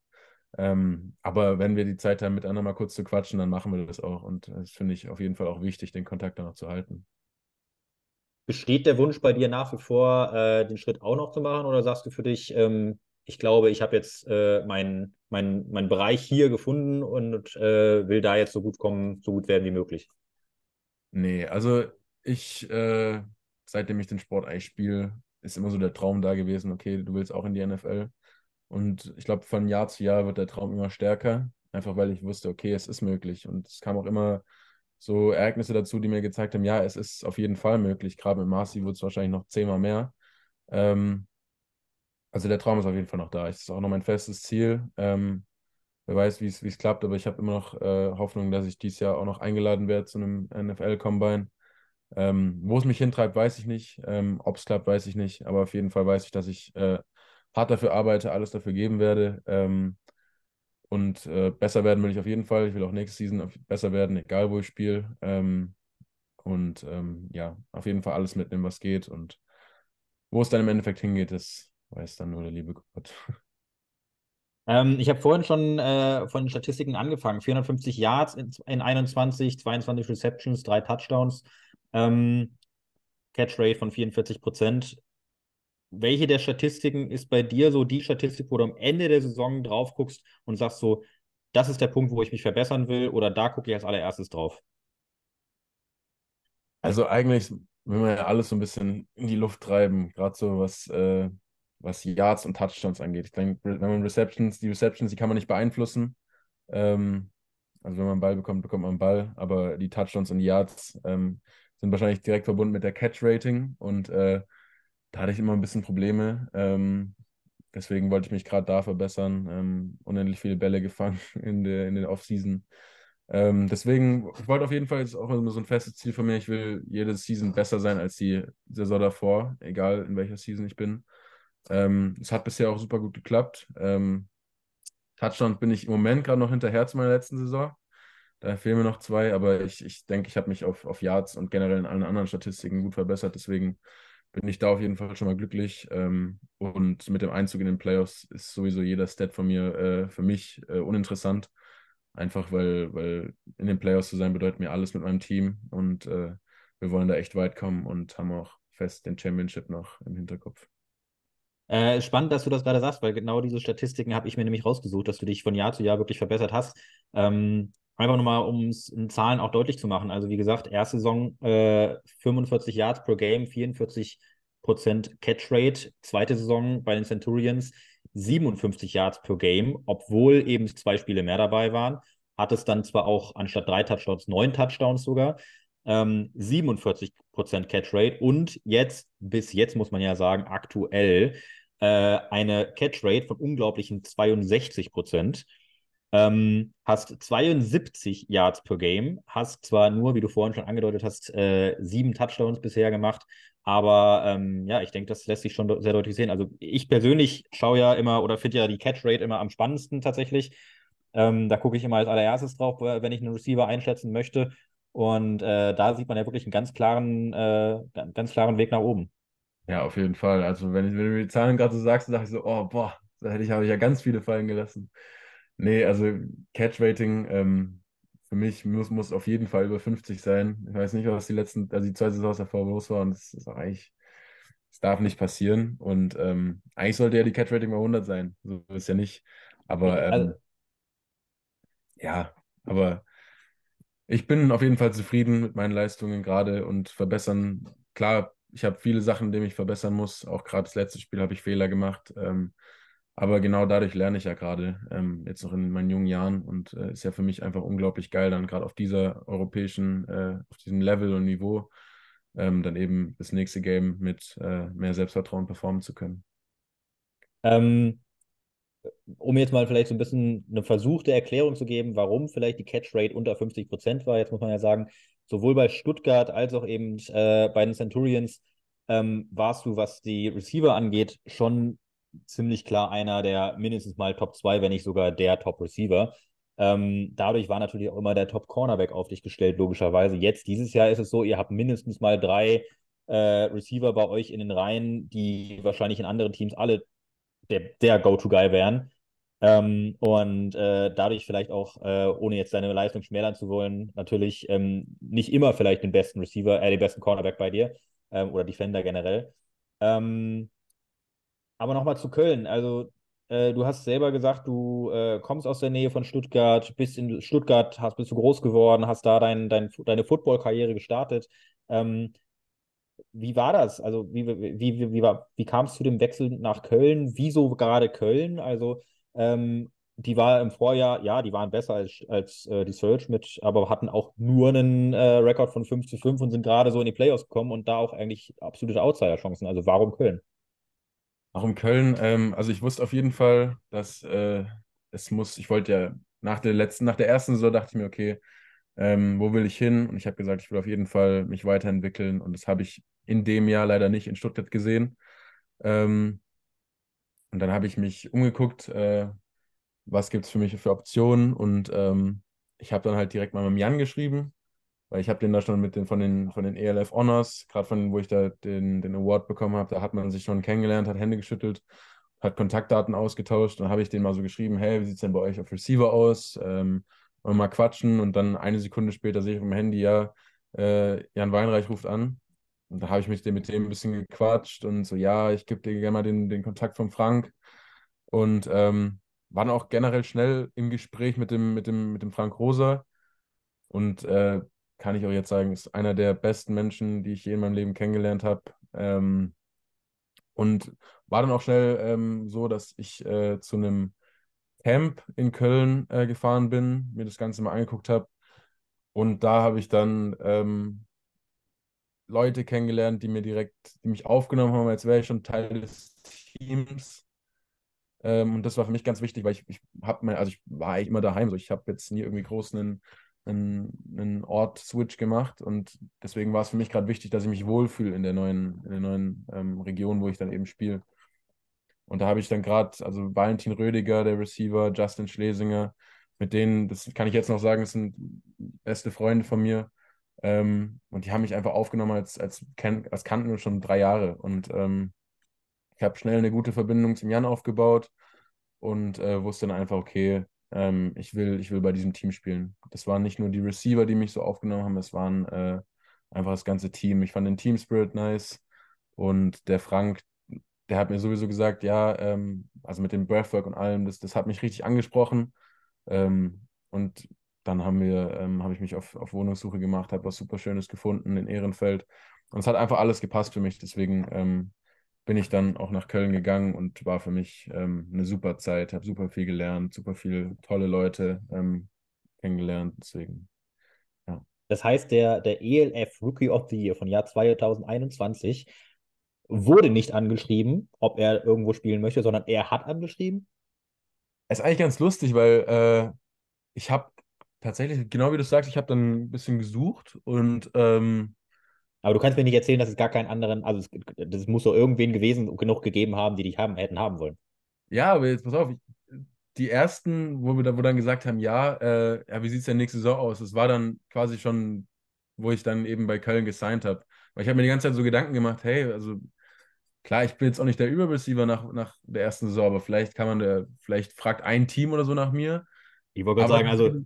Ähm, aber wenn wir die Zeit haben, miteinander mal kurz zu quatschen, dann machen wir das auch. Und das finde ich auf jeden Fall auch wichtig, den Kontakt dann noch zu halten. Besteht der Wunsch bei dir nach wie vor, äh, den Schritt auch noch zu machen? Oder sagst du für dich, ähm, ich glaube, ich habe jetzt äh, meinen mein, mein Bereich hier gefunden und äh, will da jetzt so gut kommen, so gut werden wie möglich? Nee, also ich, äh, seitdem ich den Sport eigentlich spiele, ist immer so der Traum da gewesen, okay, du willst auch in die NFL. Und ich glaube, von Jahr zu Jahr wird der Traum immer stärker, einfach weil ich wusste, okay, es ist möglich. Und es kam auch immer so Ereignisse dazu, die mir gezeigt haben, ja, es ist auf jeden Fall möglich. Gerade mit Marci wird es wahrscheinlich noch zehnmal mehr. Ähm, also der Traum ist auf jeden Fall noch da. Es ist auch noch mein festes Ziel. Ähm, wer weiß, wie es klappt, aber ich habe immer noch äh, Hoffnung, dass ich dieses Jahr auch noch eingeladen werde zu einem NFL-Combine. Ähm, Wo es mich hintreibt, weiß ich nicht. Ähm, Ob es klappt, weiß ich nicht. Aber auf jeden Fall weiß ich, dass ich äh, hart dafür arbeite, alles dafür geben werde. Ähm, und äh, besser werden will ich auf jeden Fall. Ich will auch nächste Season besser werden, egal wo ich spiele. Ähm, und ähm, ja, auf jeden Fall alles mitnehmen, was geht. Und wo es dann im Endeffekt hingeht, das weiß dann nur der liebe Gott. Ähm, ich habe vorhin schon äh, von den Statistiken angefangen. 450 Yards in, in 21, 22 Receptions, drei Touchdowns. Ähm, Catch Rate von 44 Prozent welche der Statistiken ist bei dir so die Statistik, wo du am Ende der Saison drauf guckst und sagst so, das ist der Punkt, wo ich mich verbessern will oder da gucke ich als allererstes drauf? Also eigentlich will man ja alles so ein bisschen in die Luft treiben, gerade so was, äh, was Yards und Touchdowns angeht. Ich denke, wenn man Receptions, die Receptions, die kann man nicht beeinflussen. Ähm, also wenn man einen Ball bekommt, bekommt man einen Ball, aber die Touchdowns und Yards ähm, sind wahrscheinlich direkt verbunden mit der Catch-Rating und äh, da hatte ich immer ein bisschen Probleme. Ähm, deswegen wollte ich mich gerade da verbessern. Ähm, unendlich viele Bälle gefangen in der, in der Offseason. Ähm, deswegen, ich wollte auf jeden Fall jetzt auch immer so ein festes Ziel von mir. Ich will jede Season besser sein als die Saison davor, egal in welcher Season ich bin. Ähm, es hat bisher auch super gut geklappt. Ähm, Touchdown bin ich im Moment gerade noch hinterher zu meiner letzten Saison. Da fehlen mir noch zwei, aber ich, ich denke, ich habe mich auf, auf Yards und generell in allen anderen Statistiken gut verbessert. Deswegen bin ich da auf jeden Fall schon mal glücklich. Ähm, und mit dem Einzug in den Playoffs ist sowieso jeder Stat von mir äh, für mich äh, uninteressant. Einfach weil, weil in den Playoffs zu sein bedeutet mir alles mit meinem Team und äh, wir wollen da echt weit kommen und haben auch fest den Championship noch im Hinterkopf. Äh, spannend, dass du das gerade sagst, weil genau diese Statistiken habe ich mir nämlich rausgesucht, dass du dich von Jahr zu Jahr wirklich verbessert hast. Ähm, einfach nochmal, um es in Zahlen auch deutlich zu machen. Also wie gesagt, erste Saison äh, 45 Yards pro Game, 44 Prozent Catch Rate. Zweite Saison bei den Centurions 57 Yards pro Game, obwohl eben zwei Spiele mehr dabei waren. Hat es dann zwar auch anstatt drei Touchdowns neun Touchdowns sogar. Ähm, 47 Prozent Catch Rate und jetzt, bis jetzt muss man ja sagen, aktuell äh, eine Catch Rate von unglaublichen 62 Prozent. Ähm, hast 72 Yards per Game, hast zwar nur, wie du vorhin schon angedeutet hast, äh, sieben Touchdowns bisher gemacht, aber ähm, ja, ich denke, das lässt sich schon sehr deutlich sehen. Also ich persönlich schaue ja immer oder finde ja die Catch Rate immer am spannendsten tatsächlich. Ähm, da gucke ich immer als allererstes drauf, wenn ich einen Receiver einschätzen möchte. Und äh, da sieht man ja wirklich einen ganz klaren, äh, ganz klaren Weg nach oben. Ja, auf jeden Fall. Also wenn, ich, wenn du mir die Zahlen gerade so sagst, dachte ich so, oh boah, da hätte ich, habe ich ja ganz viele fallen gelassen. Nee, also Catch-Rating ähm, für mich muss, muss auf jeden Fall über 50 sein. Ich weiß nicht, was die letzten, also die zwei Saisons davor los waren. Das ist eigentlich, das darf nicht passieren. Und ähm, eigentlich sollte ja die Catch-Rating bei 100 sein. So ist ja nicht. Aber ähm, also, ja, aber ich bin auf jeden Fall zufrieden mit meinen Leistungen gerade und verbessern. Klar, ich habe viele Sachen, die ich verbessern muss. Auch gerade das letzte Spiel habe ich Fehler gemacht. Ähm, aber genau dadurch lerne ich ja gerade, ähm, jetzt noch in meinen jungen Jahren und äh, ist ja für mich einfach unglaublich geil, dann gerade auf dieser europäischen, äh, auf diesem Level und Niveau, ähm, dann eben das nächste Game mit äh, mehr Selbstvertrauen performen zu können. Ähm, um jetzt mal vielleicht so ein bisschen eine versuchte Erklärung zu geben, warum vielleicht die Catch Rate unter 50 Prozent war. Jetzt muss man ja sagen, sowohl bei Stuttgart als auch eben äh, bei den Centurions ähm, warst du, was die Receiver angeht, schon ziemlich klar einer der mindestens mal Top 2, wenn nicht sogar der Top Receiver. Ähm, dadurch war natürlich auch immer der Top Cornerback auf dich gestellt, logischerweise. Jetzt, dieses Jahr ist es so, ihr habt mindestens mal drei äh, Receiver bei euch in den Reihen, die wahrscheinlich in anderen Teams alle der, der Go-To-Guy wären. Ähm, und äh, dadurch vielleicht auch, äh, ohne jetzt deine Leistung schmälern zu wollen, natürlich ähm, nicht immer vielleicht den besten Receiver, äh, den besten Cornerback bei dir ähm, oder Defender generell. Ähm, aber nochmal zu Köln. Also, äh, du hast selber gesagt, du äh, kommst aus der Nähe von Stuttgart, bist in Stuttgart, hast, bist du groß geworden, hast da dein, dein, deine Football-Karriere gestartet. Ähm, wie war das? Also, wie, wie, wie, wie, wie kam es zu dem Wechsel nach Köln? Wieso gerade Köln? Also, ähm, die war im Vorjahr, ja, die waren besser als, als äh, die Search mit, aber hatten auch nur einen äh, Rekord von 5 zu 5 und sind gerade so in die Playoffs gekommen und da auch eigentlich absolute Outsider-Chancen. Also warum Köln? In Köln, ähm, also ich wusste auf jeden Fall, dass äh, es muss, ich wollte ja nach der letzten, nach der ersten Saison dachte ich mir, okay, ähm, wo will ich hin? Und ich habe gesagt, ich will auf jeden Fall mich weiterentwickeln. Und das habe ich in dem Jahr leider nicht in Stuttgart gesehen. Ähm, und dann habe ich mich umgeguckt, äh, was gibt es für mich für Optionen. Und ähm, ich habe dann halt direkt mal mit Jan geschrieben weil ich habe den da schon mit den von den von den ELF Honors, gerade von wo ich da den, den Award bekommen habe, da hat man sich schon kennengelernt, hat Hände geschüttelt, hat Kontaktdaten ausgetauscht. Dann habe ich den mal so geschrieben, hey, wie sieht es denn bei euch auf Receiver aus? Ähm, wir mal quatschen und dann eine Sekunde später sehe ich auf dem Handy, ja, äh, Jan Weinreich ruft an. Und da habe ich mich mit dem ein bisschen gequatscht und so, ja, ich gebe dir gerne mal den, den Kontakt von Frank. Und ähm, waren auch generell schnell im Gespräch mit dem, mit dem, mit dem Frank Rosa. Und äh, kann ich auch jetzt sagen, ist einer der besten Menschen, die ich je in meinem Leben kennengelernt habe. Ähm, und war dann auch schnell ähm, so, dass ich äh, zu einem Camp in Köln äh, gefahren bin, mir das Ganze mal angeguckt habe. Und da habe ich dann ähm, Leute kennengelernt, die mir direkt, die mich aufgenommen haben, als wäre ich schon Teil des Teams. Ähm, und das war für mich ganz wichtig, weil ich, ich habe mein, also ich war eigentlich immer daheim, so ich habe jetzt nie irgendwie groß einen einen, einen Ort-Switch gemacht und deswegen war es für mich gerade wichtig, dass ich mich wohlfühle in der neuen, in der neuen ähm, Region, wo ich dann eben spiele. Und da habe ich dann gerade, also Valentin Rödiger, der Receiver, Justin Schlesinger, mit denen, das kann ich jetzt noch sagen, das sind beste Freunde von mir. Ähm, und die haben mich einfach aufgenommen als, als, als kannten schon drei Jahre. Und ähm, ich habe schnell eine gute Verbindung zum Jan aufgebaut und äh, wusste dann einfach, okay, ähm, ich, will, ich will bei diesem Team spielen. Das waren nicht nur die Receiver, die mich so aufgenommen haben, es waren äh, einfach das ganze Team. Ich fand den Team Spirit nice und der Frank, der hat mir sowieso gesagt, ja, ähm, also mit dem Breathwork und allem, das, das hat mich richtig angesprochen. Ähm, und dann haben wir, ähm, habe ich mich auf, auf Wohnungssuche gemacht, habe was super Schönes gefunden in Ehrenfeld. Und es hat einfach alles gepasst für mich. Deswegen ähm, bin ich dann auch nach Köln gegangen und war für mich ähm, eine super Zeit, habe super viel gelernt, super viele tolle Leute ähm, kennengelernt. Deswegen. Das heißt, der, der ELF Rookie of the Year von Jahr 2021 wurde nicht angeschrieben, ob er irgendwo spielen möchte, sondern er hat angeschrieben. Es ist eigentlich ganz lustig, weil äh, ich habe tatsächlich, genau wie du sagst, ich habe dann ein bisschen gesucht und ähm, aber du kannst mir nicht erzählen, dass es gar keinen anderen, also es, das muss doch irgendwen gewesen, genug gegeben haben, die dich haben, hätten haben wollen. Ja, aber jetzt pass auf, die ersten, wo wir da, wo dann gesagt haben, ja, äh, ja, wie sieht es denn nächste Saison aus? Das war dann quasi schon, wo ich dann eben bei Köln gesigned habe. Weil ich habe mir die ganze Zeit so Gedanken gemacht, hey, also klar, ich bin jetzt auch nicht der Überreceiver nach, nach der ersten Saison, aber vielleicht kann man der, vielleicht fragt ein Team oder so nach mir. Ich wollte gerade sagen, also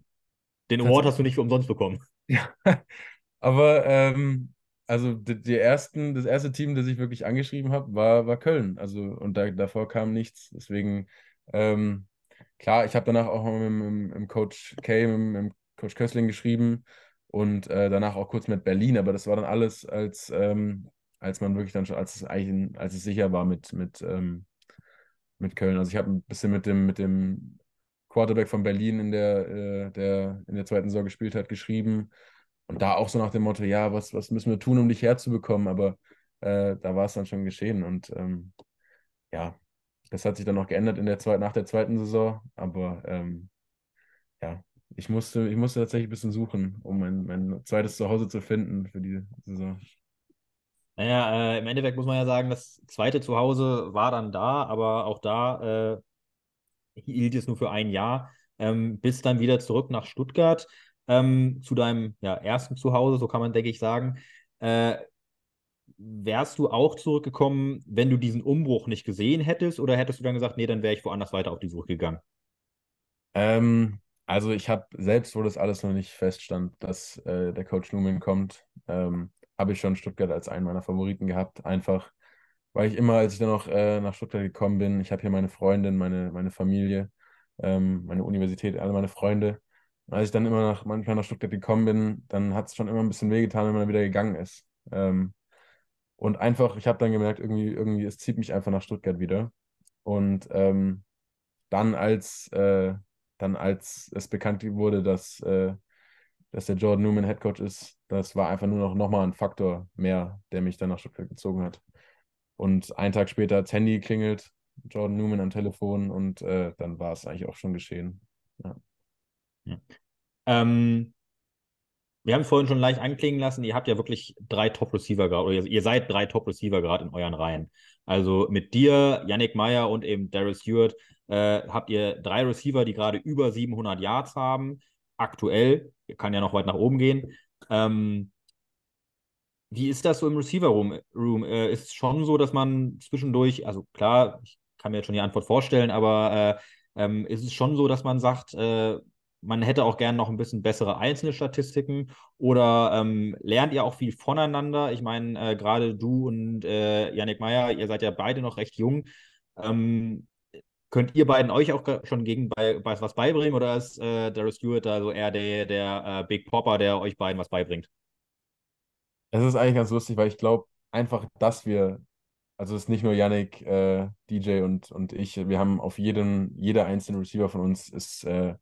den Award hast du nicht umsonst bekommen. Ja, aber ähm, also die, die, ersten, das erste Team, das ich wirklich angeschrieben habe, war, war Köln. Also und da, davor kam nichts. Deswegen, ähm, klar, ich habe danach auch mit, mit, mit, Coach Kay, mit, mit Coach Kössling geschrieben und äh, danach auch kurz mit Berlin, aber das war dann alles, als, ähm, als man wirklich dann schon, als es eigentlich, als es sicher war mit, mit, ähm, mit Köln. Also ich habe ein bisschen mit dem, mit dem Quarterback von Berlin in der, äh, der in der zweiten Saison gespielt hat, geschrieben und da auch so nach dem Motto, ja, was, was müssen wir tun, um dich herzubekommen? Aber äh, da war es dann schon geschehen. Und ähm, ja, das hat sich dann noch geändert in der zweiten, nach der zweiten Saison. Aber ähm, ja, ich musste, ich musste tatsächlich ein bisschen suchen, um mein, mein zweites Zuhause zu finden für die Saison. Naja, äh, im Endeffekt muss man ja sagen, das zweite Zuhause war dann da, aber auch da äh, hielt es nur für ein Jahr, ähm, bis dann wieder zurück nach Stuttgart ähm, zu deinem ja, ersten Zuhause, so kann man, denke ich, sagen. Äh, wärst du auch zurückgekommen, wenn du diesen Umbruch nicht gesehen hättest, oder hättest du dann gesagt, nee, dann wäre ich woanders weiter auf die Suche gegangen? Ähm, also ich habe selbst, wo das alles noch nicht feststand, dass äh, der Coach Newman kommt, ähm, habe ich schon Stuttgart als einen meiner Favoriten gehabt. Einfach, weil ich immer, als ich dann noch äh, nach Stuttgart gekommen bin, ich habe hier meine Freundin, meine, meine Familie, ähm, meine Universität, alle meine Freunde als ich dann immer nach, manchmal nach Stuttgart gekommen bin, dann hat es schon immer ein bisschen wehgetan, wenn man wieder gegangen ist. Ähm, und einfach, ich habe dann gemerkt, irgendwie, irgendwie, es zieht mich einfach nach Stuttgart wieder. Und ähm, dann, als, äh, dann, als es bekannt wurde, dass, äh, dass der Jordan Newman Headcoach ist, das war einfach nur noch, noch mal ein Faktor mehr, der mich dann nach Stuttgart gezogen hat. Und einen Tag später hat Handy geklingelt, Jordan Newman am Telefon und äh, dann war es eigentlich auch schon geschehen. Ja. Ja. Ähm, wir haben vorhin schon leicht anklingen lassen, ihr habt ja wirklich drei Top-Receiver gerade, oder ihr, seid drei Top-Receiver gerade in euren Reihen. Also mit dir, Yannick Meyer und eben Darius Stewart äh, habt ihr drei Receiver, die gerade über 700 Yards haben. Aktuell, kann ja noch weit nach oben gehen. Ähm, wie ist das so im Receiver-Room? Room? Äh, ist es schon so, dass man zwischendurch, also klar, ich kann mir jetzt schon die Antwort vorstellen, aber äh, ähm, ist es schon so, dass man sagt, äh, man hätte auch gerne noch ein bisschen bessere einzelne Statistiken oder ähm, lernt ihr auch viel voneinander? Ich meine, äh, gerade du und äh, Yannick Meyer, ihr seid ja beide noch recht jung. Ähm, könnt ihr beiden euch auch schon gegen bei, was beibringen oder ist äh, Darius Stewart da so eher der, der äh, Big Popper, der euch beiden was beibringt? Es ist eigentlich ganz lustig, weil ich glaube einfach, dass wir, also es ist nicht nur Yannick, äh, DJ und, und ich, wir haben auf jedem, jeder einzelne Receiver von uns ist äh,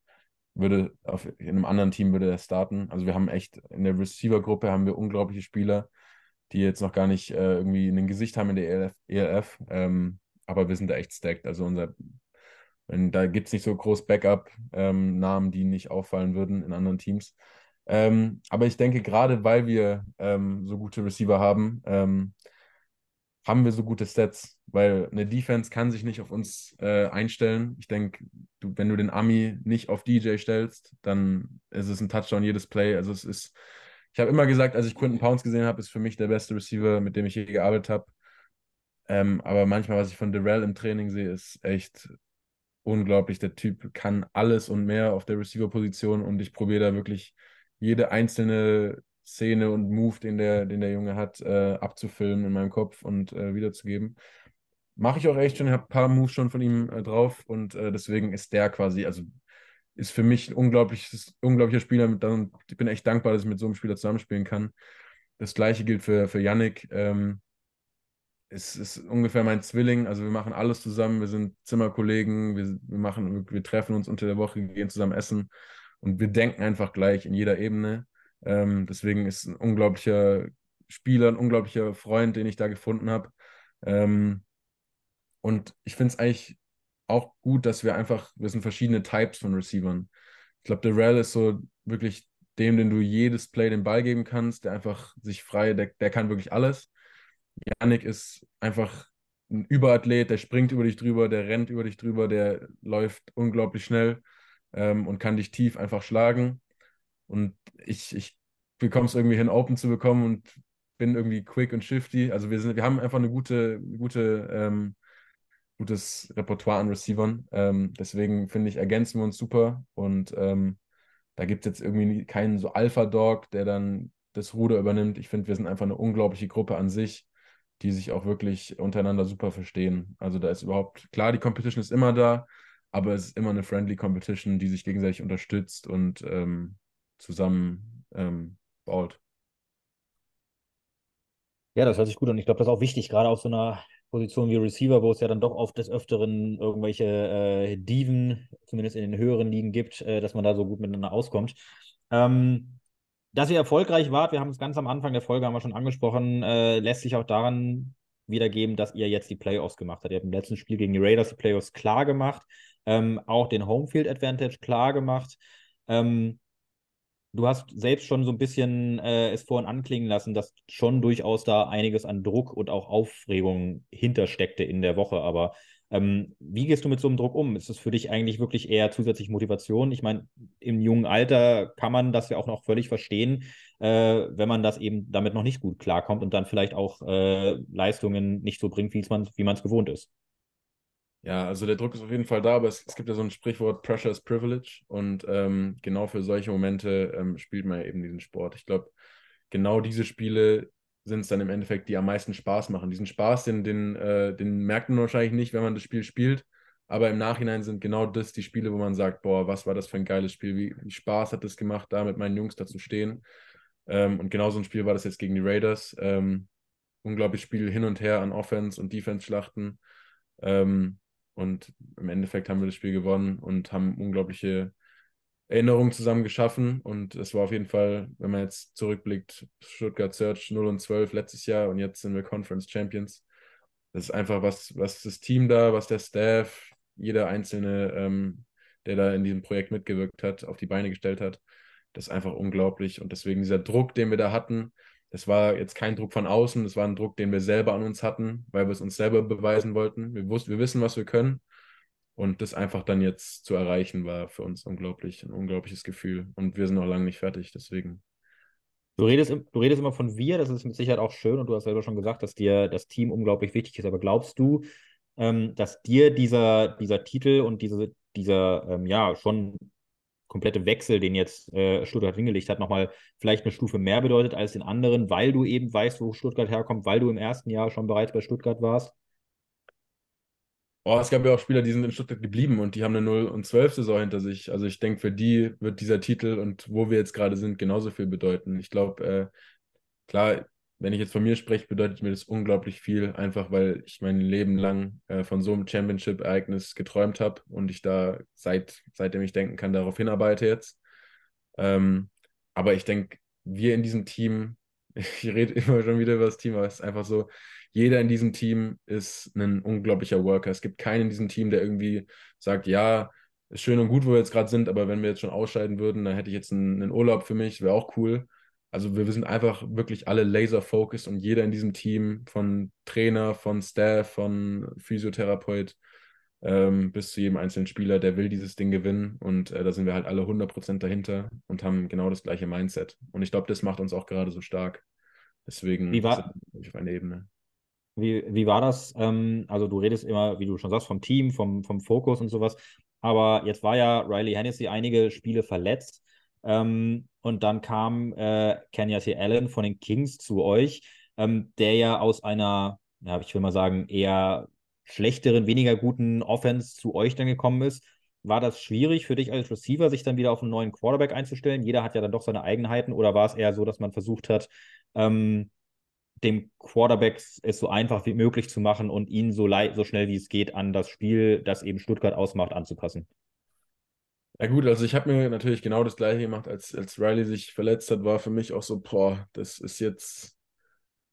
würde auf, in einem anderen Team würde er starten. Also wir haben echt in der Receiver-Gruppe haben wir unglaubliche Spieler, die jetzt noch gar nicht äh, irgendwie ein Gesicht haben in der ELF, ELF ähm, aber wir sind da echt stacked. Also unser, wenn, da gibt es nicht so groß Backup-Namen, ähm, die nicht auffallen würden in anderen Teams. Ähm, aber ich denke, gerade weil wir ähm, so gute Receiver haben, ähm, haben wir so gute Stats, weil eine Defense kann sich nicht auf uns äh, einstellen. Ich denke, wenn du den Ami nicht auf DJ stellst, dann ist es ein Touchdown jedes Play. Also es ist, ich habe immer gesagt, als ich Quinton Pounds gesehen habe, ist für mich der beste Receiver, mit dem ich je gearbeitet habe. Ähm, aber manchmal, was ich von Darrell im Training sehe, ist echt unglaublich. Der Typ kann alles und mehr auf der Receiver-Position und ich probiere da wirklich jede einzelne Szene und Move, den der, den der Junge hat, äh, abzufilmen in meinem Kopf und äh, wiederzugeben. Mache ich auch echt schon, habe ein paar Moves schon von ihm äh, drauf und äh, deswegen ist der quasi, also ist für mich ein unglaubliches, unglaublicher Spieler. Und ich bin echt dankbar, dass ich mit so einem Spieler zusammenspielen kann. Das gleiche gilt für, für Yannick. Ähm, es ist ungefähr mein Zwilling. Also wir machen alles zusammen. Wir sind Zimmerkollegen. Wir, wir, machen, wir treffen uns unter der Woche, gehen zusammen essen. Und wir denken einfach gleich in jeder Ebene. Ähm, deswegen ist ein unglaublicher Spieler, ein unglaublicher Freund, den ich da gefunden habe. Ähm, und ich finde es eigentlich auch gut, dass wir einfach, wir sind verschiedene Types von Receivern. Ich glaube, der Rel ist so wirklich dem, den du jedes Play den Ball geben kannst, der einfach sich frei, der, der kann wirklich alles. Yannick ist einfach ein Überathlet, der springt über dich drüber, der rennt über dich drüber, der läuft unglaublich schnell ähm, und kann dich tief einfach schlagen. Und ich, ich bekomme es irgendwie hin, Open zu bekommen und bin irgendwie quick und shifty. Also wir, sind, wir haben einfach eine gute, gute ähm, gutes Repertoire an Receivern. Ähm, deswegen finde ich, ergänzen wir uns super. Und ähm, da gibt es jetzt irgendwie keinen so Alpha-Dog, der dann das Ruder übernimmt. Ich finde, wir sind einfach eine unglaubliche Gruppe an sich, die sich auch wirklich untereinander super verstehen. Also da ist überhaupt, klar, die Competition ist immer da, aber es ist immer eine friendly Competition, die sich gegenseitig unterstützt und ähm, zusammen ähm, baut. Ja, das hört sich gut an. Ich glaube, das ist auch wichtig, gerade auf so einer Position wie Receiver, wo es ja dann doch oft des Öfteren irgendwelche äh, Diven, zumindest in den höheren Ligen gibt, äh, dass man da so gut miteinander auskommt. Ähm, dass ihr erfolgreich wart, wir haben es ganz am Anfang der Folge haben wir schon angesprochen, äh, lässt sich auch daran wiedergeben, dass ihr jetzt die Playoffs gemacht habt. Ihr habt im letzten Spiel gegen die Raiders die Playoffs klar gemacht, ähm, auch den Homefield Advantage klar gemacht. Ähm, Du hast selbst schon so ein bisschen äh, es vorhin anklingen lassen, dass schon durchaus da einiges an Druck und auch Aufregung hintersteckte in der Woche. Aber ähm, wie gehst du mit so einem Druck um? Ist es für dich eigentlich wirklich eher zusätzlich Motivation? Ich meine, im jungen Alter kann man das ja auch noch völlig verstehen, äh, wenn man das eben damit noch nicht gut klarkommt und dann vielleicht auch äh, Leistungen nicht so bringt, wie man es gewohnt ist. Ja, also der Druck ist auf jeden Fall da, aber es, es gibt ja so ein Sprichwort, Pressure is Privilege. Und ähm, genau für solche Momente ähm, spielt man ja eben diesen Sport. Ich glaube, genau diese Spiele sind es dann im Endeffekt, die am meisten Spaß machen. Diesen Spaß, den, den, äh, den merkt man wahrscheinlich nicht, wenn man das Spiel spielt. Aber im Nachhinein sind genau das die Spiele, wo man sagt, boah, was war das für ein geiles Spiel, wie, wie Spaß hat es gemacht, da mit meinen Jungs da zu stehen. Ähm, und genau so ein Spiel war das jetzt gegen die Raiders. Ähm, unglaublich Spiel hin und her an Offense- und Defense-Schlachten. Ähm, und im Endeffekt haben wir das Spiel gewonnen und haben unglaubliche Erinnerungen zusammen geschaffen. Und es war auf jeden Fall, wenn man jetzt zurückblickt, Stuttgart Search 0 und 12 letztes Jahr und jetzt sind wir Conference Champions. Das ist einfach was, was das Team da, was der Staff, jeder Einzelne, ähm, der da in diesem Projekt mitgewirkt hat, auf die Beine gestellt hat. Das ist einfach unglaublich. Und deswegen dieser Druck, den wir da hatten, das war jetzt kein Druck von außen, das war ein Druck, den wir selber an uns hatten, weil wir es uns selber beweisen wollten. Wir, wussten, wir wissen, was wir können. Und das einfach dann jetzt zu erreichen, war für uns unglaublich, ein unglaubliches Gefühl. Und wir sind noch lange nicht fertig, deswegen. Du redest, du redest immer von wir, das ist mit Sicherheit auch schön und du hast selber schon gesagt, dass dir das Team unglaublich wichtig ist. Aber glaubst du, ähm, dass dir dieser, dieser Titel und diese, dieser ähm, ja schon komplette Wechsel, den jetzt äh, Stuttgart hingelegt hat, nochmal vielleicht eine Stufe mehr bedeutet als den anderen, weil du eben weißt, wo Stuttgart herkommt, weil du im ersten Jahr schon bereits bei Stuttgart warst? Oh, es gab ja auch Spieler, die sind in Stuttgart geblieben und die haben eine 0 und 12 Saison hinter sich. Also ich denke, für die wird dieser Titel und wo wir jetzt gerade sind, genauso viel bedeuten. Ich glaube, äh, klar, wenn ich jetzt von mir spreche, bedeutet mir das unglaublich viel, einfach weil ich mein Leben lang äh, von so einem Championship-Ereignis geträumt habe und ich da seit, seitdem ich denken kann, darauf hinarbeite jetzt. Ähm, aber ich denke, wir in diesem Team, ich rede immer schon wieder über das Team, aber es ist einfach so, jeder in diesem Team ist ein unglaublicher Worker. Es gibt keinen in diesem Team, der irgendwie sagt, ja, ist schön und gut, wo wir jetzt gerade sind, aber wenn wir jetzt schon ausscheiden würden, dann hätte ich jetzt einen, einen Urlaub für mich, wäre auch cool. Also wir, sind einfach wirklich alle laser-focused und jeder in diesem Team, von Trainer, von Staff, von Physiotherapeut ähm, bis zu jedem einzelnen Spieler, der will dieses Ding gewinnen. Und äh, da sind wir halt alle 100% dahinter und haben genau das gleiche Mindset. Und ich glaube, das macht uns auch gerade so stark. Deswegen wie war, auf einer Ebene. Wie, wie war das? Ähm, also du redest immer, wie du schon sagst, vom Team, vom, vom Fokus und sowas. Aber jetzt war ja Riley Hennessy einige Spiele verletzt. Ähm, und dann kam äh, Kenya T. Allen von den Kings zu euch, ähm, der ja aus einer, ja, ich will mal sagen, eher schlechteren, weniger guten Offense zu euch dann gekommen ist. war das schwierig für dich als Receiver, sich dann wieder auf einen neuen Quarterback einzustellen? Jeder hat ja dann doch seine Eigenheiten oder war es eher so, dass man versucht hat, ähm, dem Quarterback es so einfach wie möglich zu machen und ihn so, so schnell wie es geht an das Spiel, das eben Stuttgart ausmacht, anzupassen? Ja gut, also ich habe mir natürlich genau das gleiche gemacht, als, als Riley sich verletzt hat, war für mich auch so, boah, das ist jetzt,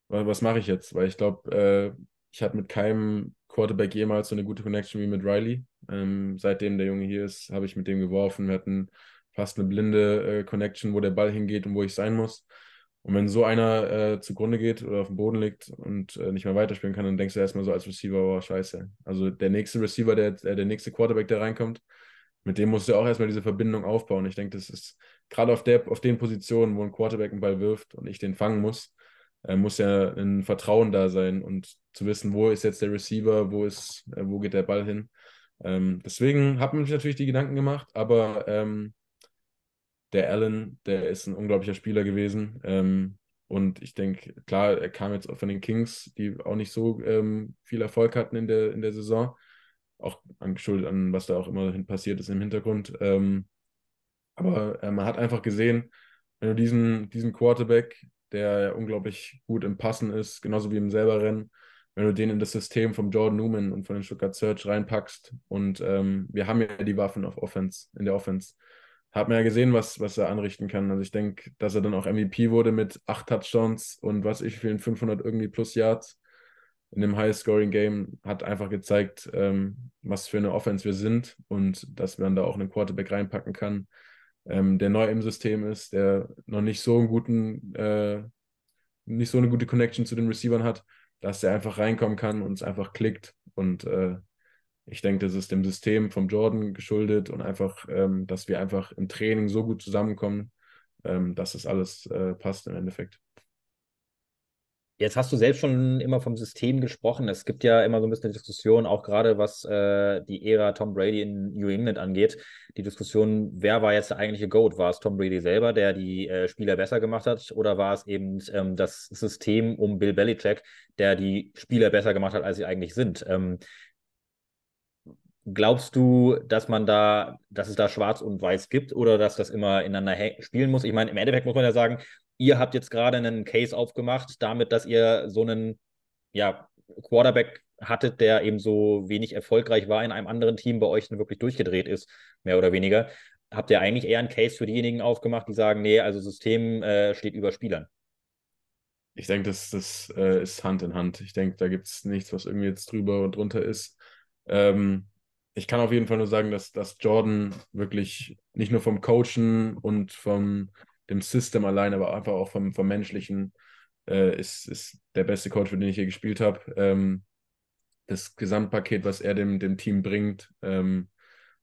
was mache ich jetzt? Weil ich glaube, äh, ich habe mit keinem Quarterback jemals so eine gute Connection wie mit Riley. Ähm, seitdem der Junge hier ist, habe ich mit dem geworfen. Wir hatten fast eine blinde äh, Connection, wo der Ball hingeht und wo ich sein muss. Und wenn so einer äh, zugrunde geht oder auf dem Boden liegt und äh, nicht mehr weiterspielen kann, dann denkst du erstmal so als Receiver, oh, scheiße. Also der nächste Receiver, der, äh, der nächste Quarterback, der reinkommt, mit dem musst du auch erstmal diese Verbindung aufbauen. Ich denke, das ist gerade auf, auf den Positionen, wo ein Quarterback einen Ball wirft und ich den fangen muss, äh, muss ja ein Vertrauen da sein und zu wissen, wo ist jetzt der Receiver, wo ist, äh, wo geht der Ball hin. Ähm, deswegen habe ich natürlich die Gedanken gemacht, aber ähm, der Allen, der ist ein unglaublicher Spieler gewesen. Ähm, und ich denke, klar, er kam jetzt auch von den Kings, die auch nicht so ähm, viel Erfolg hatten in der, in der Saison. Auch angeschuldet an, was da auch immer passiert ist im Hintergrund. Ähm, aber äh, man hat einfach gesehen, wenn du diesen, diesen Quarterback der unglaublich gut im Passen ist, genauso wie im selber Rennen. Wenn du den in das System vom Jordan Newman und von den Stuttgart Search reinpackst und ähm, wir haben ja die Waffen auf Offense, in der Offense, hat man ja gesehen, was, was er anrichten kann. Also ich denke, dass er dann auch MVP wurde mit acht Touchdowns und was ich vielen 500 irgendwie plus Yards in dem High-Scoring-Game hat einfach gezeigt, ähm, was für eine Offense wir sind und dass man da auch einen Quarterback reinpacken kann, ähm, der neu im System ist, der noch nicht so einen guten, äh, nicht so eine gute Connection zu den Receivern hat, dass der einfach reinkommen kann und es einfach klickt. Und äh, ich denke, das ist dem System vom Jordan geschuldet und einfach, ähm, dass wir einfach im Training so gut zusammenkommen, ähm, dass es das alles äh, passt im Endeffekt. Jetzt hast du selbst schon immer vom System gesprochen. Es gibt ja immer so ein bisschen eine Diskussion, auch gerade was äh, die Ära Tom Brady in New England angeht. Die Diskussion, wer war jetzt der eigentliche GOAT? War es Tom Brady selber, der die äh, Spieler besser gemacht hat? Oder war es eben ähm, das System um Bill Belichick, der die Spieler besser gemacht hat, als sie eigentlich sind? Ähm, glaubst du, dass man da, dass es da schwarz und weiß gibt oder dass das immer ineinander spielen muss? Ich meine, im Endeffekt muss man ja sagen, ihr habt jetzt gerade einen Case aufgemacht, damit, dass ihr so einen ja, Quarterback hattet, der eben so wenig erfolgreich war in einem anderen Team, bei euch wirklich durchgedreht ist, mehr oder weniger. Habt ihr eigentlich eher einen Case für diejenigen aufgemacht, die sagen, nee, also System äh, steht über Spielern? Ich denke, das, das äh, ist Hand in Hand. Ich denke, da gibt es nichts, was irgendwie jetzt drüber und drunter ist. Ähm, ich kann auf jeden Fall nur sagen, dass, dass Jordan wirklich nicht nur vom Coachen und vom dem System allein, aber einfach auch vom, vom Menschlichen äh, ist, ist der beste Coach, für den ich hier gespielt habe. Ähm, das Gesamtpaket, was er dem, dem Team bringt, ähm,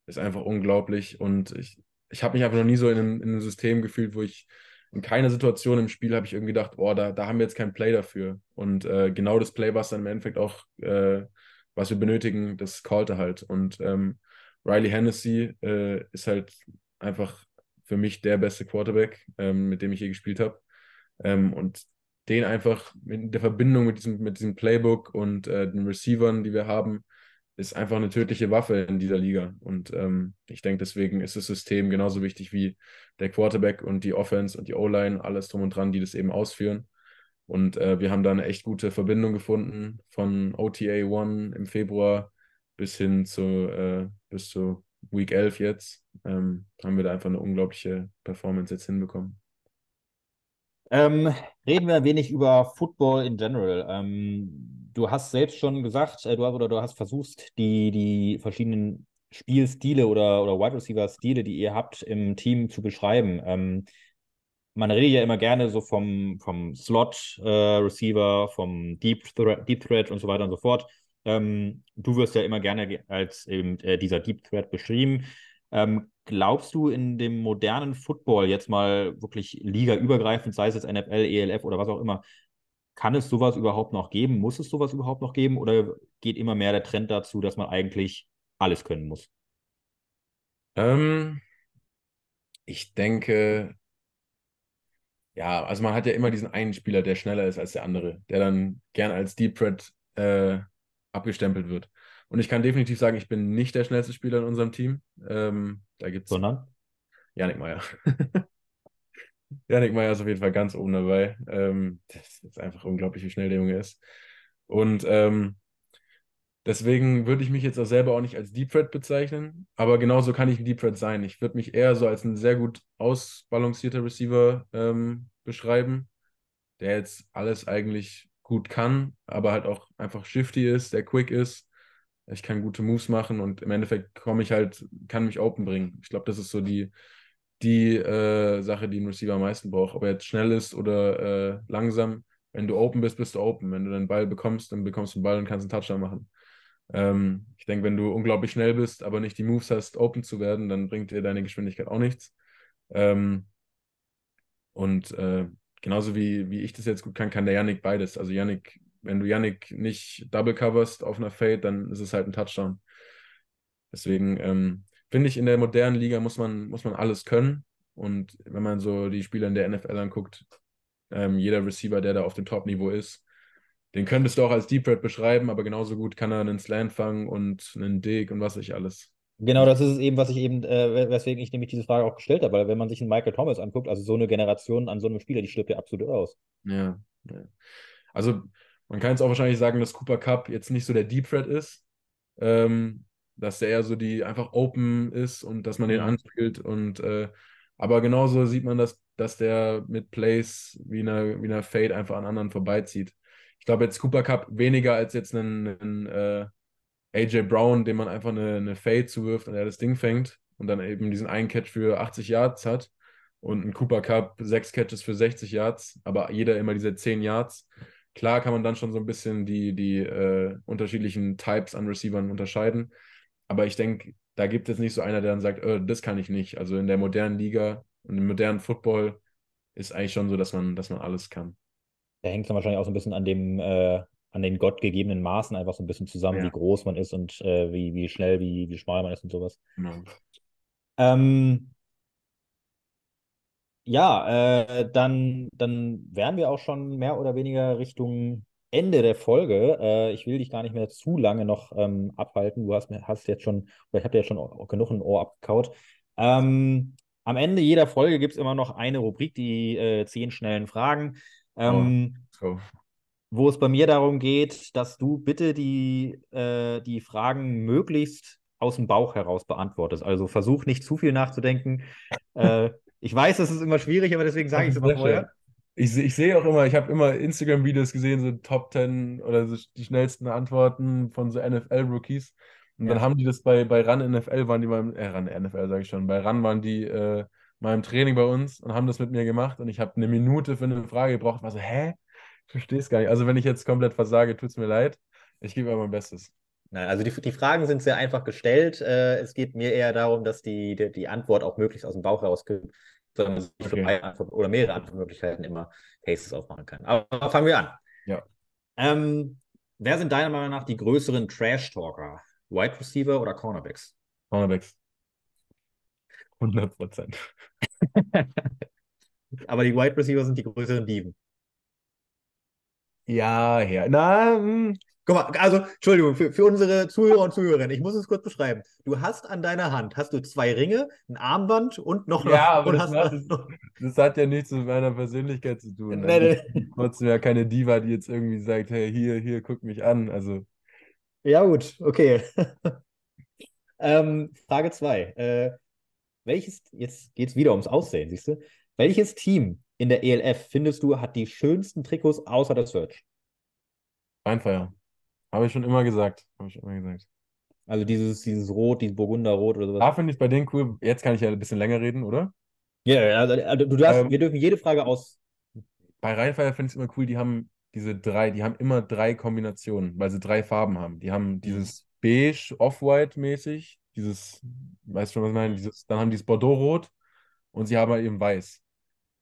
ist einfach unglaublich. Und ich, ich habe mich einfach noch nie so in einem, in einem System gefühlt, wo ich in keiner Situation im Spiel habe ich irgendwie gedacht, oh, da, da haben wir jetzt kein Play dafür. Und äh, genau das Play, was dann im Endeffekt auch, äh, was wir benötigen, das callte halt. Und ähm, Riley Hennessy äh, ist halt einfach für mich der beste Quarterback, ähm, mit dem ich je gespielt habe. Ähm, und den einfach in der Verbindung mit diesem, mit diesem Playbook und äh, den Receivern, die wir haben, ist einfach eine tödliche Waffe in dieser Liga. Und ähm, ich denke, deswegen ist das System genauso wichtig wie der Quarterback und die Offense und die O-Line, alles drum und dran, die das eben ausführen. Und äh, wir haben da eine echt gute Verbindung gefunden von OTA One im Februar bis hin zu, äh, bis zu Week 11 jetzt, ähm, haben wir da einfach eine unglaubliche Performance jetzt hinbekommen. Ähm, reden wir ein wenig über Football in general. Ähm, du hast selbst schon gesagt, äh, du hast, oder du hast versucht, die, die verschiedenen Spielstile oder, oder Wide Receiver-Stile, die ihr habt, im Team zu beschreiben. Ähm, man redet ja immer gerne so vom, vom Slot-Receiver, äh, vom Deep, Thre Deep Threat und so weiter und so fort. Ähm, du wirst ja immer gerne als eben äh, dieser Deep Threat beschrieben. Ähm, glaubst du in dem modernen Football jetzt mal wirklich ligaübergreifend, sei es jetzt NFL, ELF oder was auch immer, kann es sowas überhaupt noch geben? Muss es sowas überhaupt noch geben? Oder geht immer mehr der Trend dazu, dass man eigentlich alles können muss? Ähm, ich denke, ja, also man hat ja immer diesen einen Spieler, der schneller ist als der andere, der dann gern als Deep Threat äh, abgestempelt wird. Und ich kann definitiv sagen, ich bin nicht der schnellste Spieler in unserem Team. Ähm, da gibt es. Sondern? Janik Meyer. Janik Meyer ist auf jeden Fall ganz oben dabei. Ähm, das ist einfach unglaublich, wie schnell der Junge ist. Und ähm, deswegen würde ich mich jetzt auch selber auch nicht als Deep Threat bezeichnen, aber genauso kann ich ein Deep Threat sein. Ich würde mich eher so als ein sehr gut ausbalancierter Receiver ähm, beschreiben, der jetzt alles eigentlich gut kann, aber halt auch einfach shifty ist, der quick ist. Ich kann gute Moves machen und im Endeffekt komme ich halt, kann mich open bringen. Ich glaube, das ist so die, die äh, Sache, die ein Receiver am meisten braucht. Ob er jetzt schnell ist oder äh, langsam. Wenn du open bist, bist du open. Wenn du den Ball bekommst, dann bekommst du den Ball und kannst einen Touchdown machen. Ähm, ich denke, wenn du unglaublich schnell bist, aber nicht die Moves hast, open zu werden, dann bringt dir deine Geschwindigkeit auch nichts. Ähm, und äh, genauso wie, wie ich das jetzt gut kann, kann der Yannick beides. Also Yannick, wenn du Yannick nicht double coverst auf einer Fade, dann ist es halt ein Touchdown. Deswegen ähm, finde ich, in der modernen Liga muss man, muss man alles können. Und wenn man so die Spieler in der NFL anguckt, ähm, jeder Receiver, der da auf dem Top-Niveau ist, den könntest du auch als Deep Threat beschreiben, aber genauso gut kann er einen Slant fangen und einen Dig und was ich alles. Genau, das ist es eben, was ich eben, äh, weswegen ich nämlich diese Frage auch gestellt habe, weil wenn man sich einen Michael Thomas anguckt, also so eine Generation an so einem Spieler, die stirbt ja absolut aus. Ja, ja. Also man kann jetzt auch wahrscheinlich sagen, dass Cooper Cup jetzt nicht so der Deep Threat ist, ähm, dass der eher so die einfach open ist und dass man den anspielt und äh, aber genauso sieht man, dass, dass der mit Plays wie einer, wie einer Fade einfach an anderen vorbeizieht. Ich glaube jetzt Cooper Cup weniger als jetzt einen, einen äh, AJ Brown, dem man einfach eine, eine Fade zuwirft und er das Ding fängt und dann eben diesen einen Catch für 80 Yards hat und ein Cooper Cup sechs Catches für 60 Yards, aber jeder immer diese 10 Yards. Klar kann man dann schon so ein bisschen die, die äh, unterschiedlichen Types an Receivern unterscheiden. Aber ich denke, da gibt es nicht so einer, der dann sagt, oh, das kann ich nicht. Also in der modernen Liga und im modernen Football ist eigentlich schon so, dass man, dass man alles kann. Da hängt es dann wahrscheinlich auch so ein bisschen an dem, äh, an den gottgegebenen Maßen einfach so ein bisschen zusammen, ja. wie groß man ist und äh, wie, wie schnell, wie, wie schmal man ist und sowas. Genau. Ähm, ja, äh, dann, dann wären wir auch schon mehr oder weniger Richtung Ende der Folge. Äh, ich will dich gar nicht mehr zu lange noch ähm, abhalten. Du hast, hast jetzt schon, oder ich habe dir jetzt schon genug ein Ohr abgekaut. Ähm, am Ende jeder Folge gibt es immer noch eine Rubrik, die äh, zehn schnellen Fragen. Ähm, oh. Wo es bei mir darum geht, dass du bitte die, äh, die Fragen möglichst aus dem Bauch heraus beantwortest. Also versuch nicht zu viel nachzudenken. Äh, ich weiß, das ist immer schwierig, aber deswegen sage ich es immer vorher. Ich, ich sehe auch immer, ich habe immer Instagram-Videos gesehen, so Top 10 oder so die schnellsten Antworten von so NFL-Rookies. Und ja. dann haben die das bei, bei Run NFL, waren die beim, äh, Run NFL sage ich schon, bei Run waren die äh, mal im Training bei uns und haben das mit mir gemacht und ich habe eine Minute für eine Frage gebraucht. War so, hä? Ich verstehe es gar nicht. Also wenn ich jetzt komplett versage, tut es mir leid. Ich gebe aber mein Bestes. Nein, also die, die Fragen sind sehr einfach gestellt. Äh, es geht mir eher darum, dass die, die, die Antwort auch möglichst aus dem Bauch herauskommt sondern sich okay. für Antwort oder mehrere Antwortmöglichkeiten immer Cases aufmachen kann. Aber fangen wir an. Ja. Ähm, wer sind deiner Meinung nach die größeren Trash-Talker? Wide Receiver oder Cornerbacks? Cornerbacks. 100 Prozent. Aber die Wide Receiver sind die größeren Dieben. Ja, ja. Na, hm. Guck mal, also, Entschuldigung, für, für unsere Zuhörer und Zuhörerinnen, ich muss es kurz beschreiben. Du hast an deiner Hand, hast du zwei Ringe, ein Armband und noch... Ja, aber das, hat, das, hat ja nichts mit meiner Persönlichkeit zu tun. Nee, also. Trotzdem ja keine Diva, die jetzt irgendwie sagt, hey, hier, hier, guck mich an. Also... Ja gut, okay. ähm, Frage 2. Äh, welches, jetzt geht es wieder ums Aussehen, siehst du? Welches Team in der ELF findest du hat die schönsten Trikots außer der Search? Rheinfeier. Habe ich schon immer gesagt. Habe ich immer gesagt. Also dieses, dieses Rot, dieses Burgunderrot oder sowas. Da finde ich bei denen cool. Jetzt kann ich ja ein bisschen länger reden, oder? Ja, also, also du darfst, ähm, wir dürfen jede Frage aus. Bei Rheinfeier finde ich es immer cool, die haben diese drei, die haben immer drei Kombinationen, weil sie drei Farben haben. Die haben dieses beige, off-white mäßig, dieses, weißt du schon, was ich meine? Dieses, dann haben die das Bordeaux-Rot und sie haben halt eben weiß.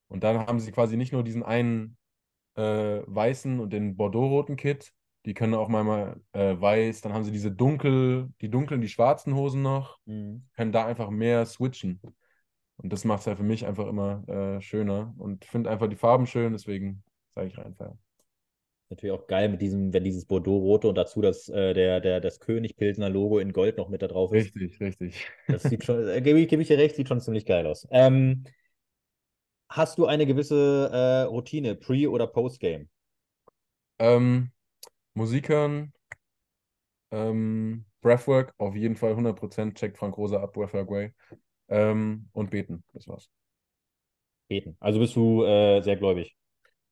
Und dann haben sie quasi nicht nur diesen einen äh, weißen und den Bordeaux-roten Kit, die können auch mal äh, weiß, dann haben sie diese dunkel, die dunklen, die schwarzen Hosen noch, mhm. können da einfach mehr switchen. Und das macht es halt für mich einfach immer äh, schöner und finde einfach die Farben schön, deswegen sage ich Rheinfeier. Natürlich auch geil mit diesem, wenn dieses Bordeaux-Rote und dazu das, äh, der, der, das König-Pilsner Logo in Gold noch mit da drauf ist. Richtig, richtig. Das sieht schon, äh, gebe ich, geb ich dir recht, sieht schon ziemlich geil aus. Ähm, hast du eine gewisse äh, Routine, Pre- oder Post-Game? Ähm, Musik hören, ähm, Breathwork, auf jeden Fall 100%, checkt Frank Rosa ab, Breathwork Way. Ähm, und beten, das war's. Beten. Also bist du äh, sehr gläubig?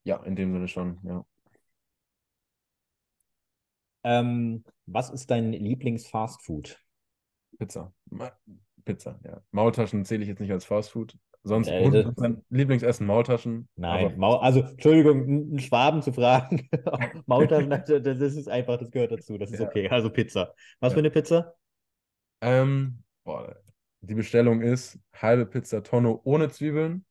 Ja, in dem Sinne schon, ja. Ähm, was ist dein Lieblings-Fastfood? Pizza. Pizza, ja. Maultaschen zähle ich jetzt nicht als Fastfood. Sonst Äh, 100% Lieblingsessen Maultaschen. Nein, aber Mau also Entschuldigung, einen Schwaben zu fragen. Maultaschen, das das ist einfach, das gehört dazu, das ist Ja. okay. Also Pizza. Was Ja. für eine Pizza? ähm, boah, die Bestellung ist halbe Pizza Tonno ohne Zwiebeln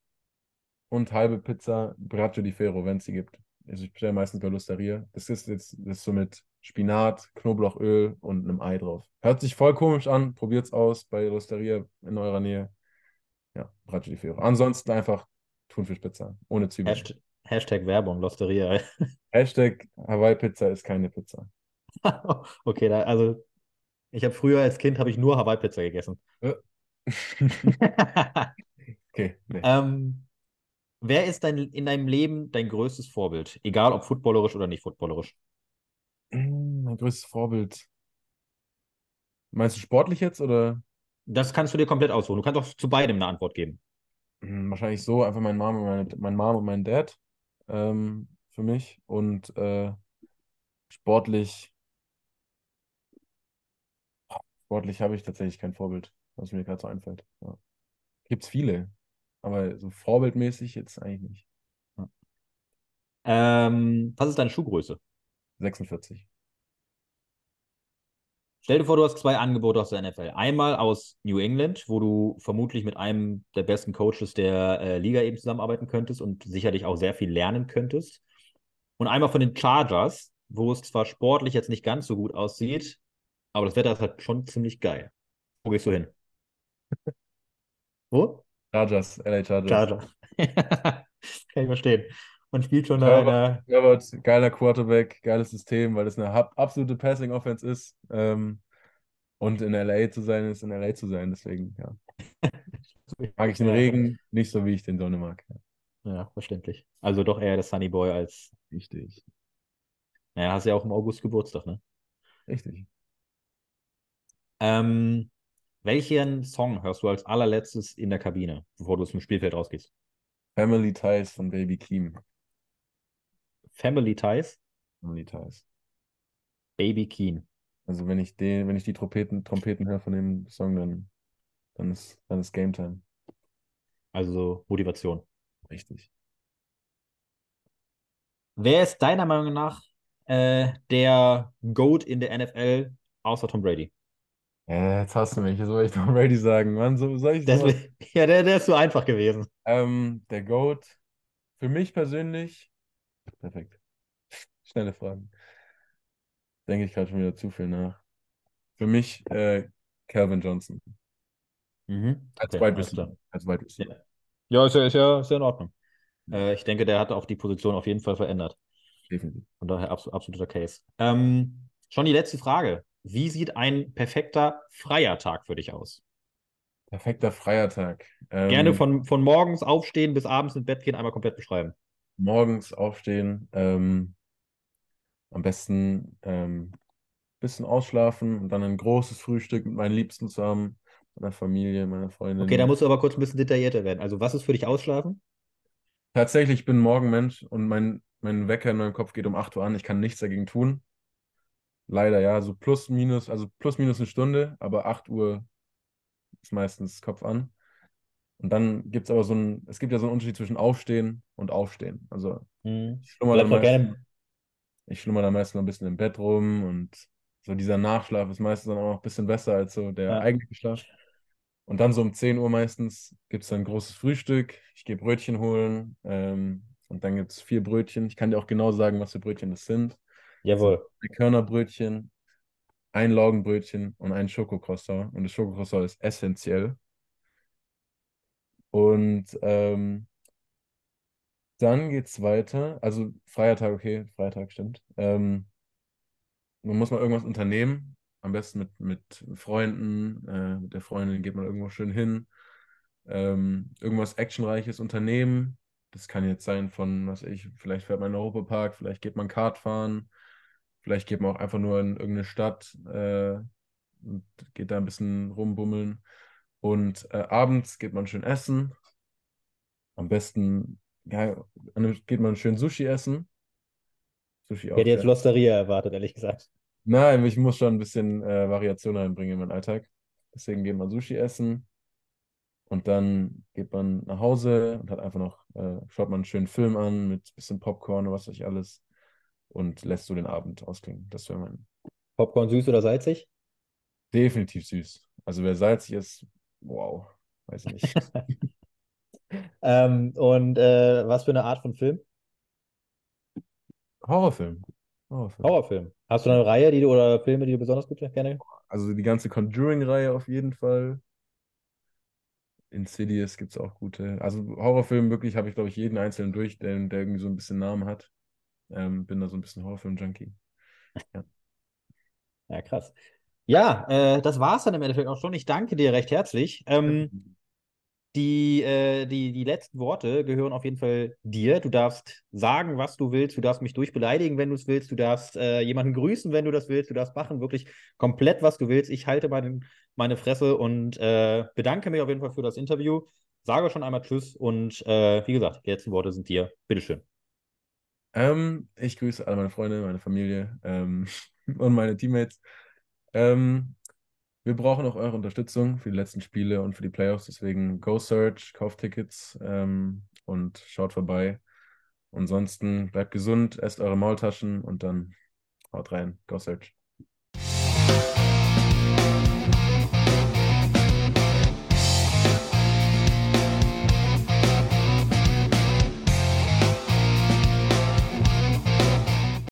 und halbe Pizza Braccio di Ferro, wenn es sie gibt. Also ich bestelle meistens bei Lusteria. Das ist jetzt das ist so mit Spinat, Knoblauchöl und einem Ei drauf. Hört sich voll komisch an. Probiert's aus bei Lusteria in eurer Nähe. Ja, Braccio di Ferro. Ansonsten einfach Thunfischpizza ohne Zwiebeln. Hashtag, Hashtag Werbung, Losteria. Hashtag Hawaii Pizza ist keine Pizza. okay, da, also ich habe früher als Kind habe ich nur Hawaii-Pizza gegessen. Äh. okay, nee. ähm, wer ist dein, in deinem Leben dein größtes Vorbild? Egal ob footballerisch oder nicht footballerisch. Mm, Mein größtes Vorbild. Meinst du sportlich jetzt oder Das kannst du dir komplett aussuchen. Du kannst auch zu beidem eine Antwort geben. Mm, wahrscheinlich so einfach mein Mom und meine, mein Mom und mein Dad ähm, für mich und äh, sportlich sportlich habe ich tatsächlich kein Vorbild, was mir gerade so einfällt. Ja. Gibt es viele, aber so vorbildmäßig jetzt eigentlich nicht. Ähm, was ist deine Schuhgröße? 46. Stell dir vor, du hast zwei Angebote aus der NFL. Einmal aus New England, wo du vermutlich mit einem der besten Coaches der äh, Liga eben zusammenarbeiten könntest und sicherlich auch sehr viel lernen könntest. Und einmal von den Chargers, wo es zwar sportlich jetzt nicht ganz so gut aussieht, aber das Wetter ist halt schon ziemlich geil. Wo gehst du hin? Wo? Chargers, LA Chargers. Charger. Kann ich verstehen. Man spielt schon Herbert, der. Herbert, geiler Quarterback, geiles System, weil es eine absolute Passing-Offense ist. Ähm, und in LA zu sein, ist in LA zu sein. Deswegen, ja. Mag ich den. Regen nicht so, wie ich den Sonne mag. Ja. Ja, verständlich. Also doch eher der Sunny Boy als. Richtig. Naja, hast ja auch im August Geburtstag, ne? Richtig. Ähm, welchen Song hörst du als allerletztes in der Kabine, bevor du zum Spielfeld rausgehst? Family Ties von Baby Keem. Family Ties, Family Ties. Baby Keen. Also wenn ich den, wenn ich die Trompeten, Trompeten höre von dem Song, dann, dann ist, dann ist Game Time. Also Motivation. Richtig. Wer ist deiner Meinung nach äh, der GOAT in der NFL außer Tom Brady? Ja, jetzt hast du mich. Jetzt wollte ich Tom Brady sagen. Mann, so soll ich Das, ja, der, der ist so einfach gewesen. Ähm, der GOAT. Für mich persönlich. Perfekt. Schnelle Fragen. Denke ich gerade schon wieder zu viel nach. Für mich äh, Calvin Johnson. Mhm. Als Okay, Wide. Receiver. Als Wide Receiver. Ja, ist ja, ist ja, ist ja in Ordnung. Äh, ich denke, der hat auch die Position auf jeden Fall verändert. Definitiv. Von daher absolut, absoluter Case. Ähm, schon die letzte Frage. Wie sieht ein perfekter freier Tag für dich aus? Perfekter freier Tag. Ähm, Gerne von, von morgens aufstehen bis abends ins Bett gehen, einmal komplett beschreiben. morgens aufstehen, ähm, am besten ähm, bisschen ausschlafen und dann ein großes Frühstück mit meinen Liebsten zusammen, meiner Familie, meiner Freundin. Okay, da musst du aber kurz ein bisschen detaillierter werden. Also, was ist für dich Ausschlafen? Tatsächlich, ich bin ein Morgenmensch und mein, mein Wecker in meinem Kopf geht um 8 Uhr an. Ich kann nichts dagegen tun. Leider, ja, so plus, minus, also plus, minus eine Stunde, aber 8 Uhr ist meistens Kopf an. Und dann gibt es aber so ein, es gibt ja so einen Unterschied zwischen Aufstehen und Aufstehen. Also Hm. ich schlummer dann meistens, gerne. ich schlummer dann meistens noch ein bisschen im Bett rum und so dieser Nachschlaf ist meistens dann auch noch ein bisschen besser als so der Ja. eigentliche Schlaf. Und dann so um 10 Uhr meistens gibt es dann ein großes Frühstück. Ich gehe Brötchen holen ähm, und dann gibt es vier Brötchen. Ich kann dir auch genau sagen, was für Brötchen das sind. Jawohl. Ein Körnerbrötchen, ein Laugenbrötchen und ein Schokocroissant. Und das Schokocroissant ist essentiell. Und ähm, Dann geht es weiter. Also Feiertag, okay, Freitag stimmt. Ähm, man muss mal irgendwas unternehmen. Am besten mit, mit Freunden, äh, mit der Freundin geht man irgendwo schön hin. Ähm, irgendwas Actionreiches unternehmen. Das kann jetzt sein von, was ich, vielleicht fährt man in den Europapark, vielleicht geht man Kart fahren, vielleicht geht man auch einfach nur in irgendeine Stadt äh, und geht da ein bisschen rumbummeln. Und äh, abends geht man schön essen. Am besten ja, geht man schön Sushi essen. Sushi auch. Ich hätte jetzt Losteria erwartet, ehrlich gesagt. Nein, ich muss schon ein bisschen äh, Variation einbringen in meinen Alltag. Deswegen geht man Sushi essen und dann geht man nach Hause und hat einfach noch, äh, schaut man einen schönen Film an mit ein bisschen Popcorn und was weiß ich alles und lässt so den Abend ausklingen. Das wäre mein. Popcorn süß oder salzig? Definitiv süß. Also wer salzig ist, wow, weiß ich nicht. ähm, und äh, was für eine Art von Film? Horrorfilm. Horrorfilm. Horrorfilm. Hast du eine Reihe, die du oder Filme, die du besonders gut gerne? Also die ganze Conjuring-Reihe auf jeden Fall. Insidious gibt es auch gute. Also Horrorfilm wirklich habe ich, glaube ich, jeden einzelnen durch, der, der irgendwie so ein bisschen Namen hat. Ähm, bin da so ein bisschen Horrorfilm-Junkie. Ja. ja, krass. Ja, äh, das war es dann im Endeffekt auch schon. Ich danke dir recht herzlich. Ähm, die, äh, die, die letzten Worte gehören auf jeden Fall dir. Du darfst sagen, was du willst. Du darfst mich durchbeleidigen, wenn du es willst. Du darfst äh, jemanden grüßen, wenn du das willst. Du darfst machen wirklich komplett, was du willst. Ich halte meine, meine Fresse und äh, bedanke mich auf jeden Fall für das Interview. Sage schon einmal Tschüss und äh, wie gesagt, die letzten Worte sind dir. Bitteschön. Ähm, ich grüße alle meine Freunde, meine Familie ähm, und meine Teammates. Ähm, wir brauchen auch eure Unterstützung für die letzten Spiele und für die Playoffs. Deswegen go search, kauft Tickets ähm, und schaut vorbei. Ansonsten bleibt gesund, esst eure Maultaschen und dann haut rein. Go search.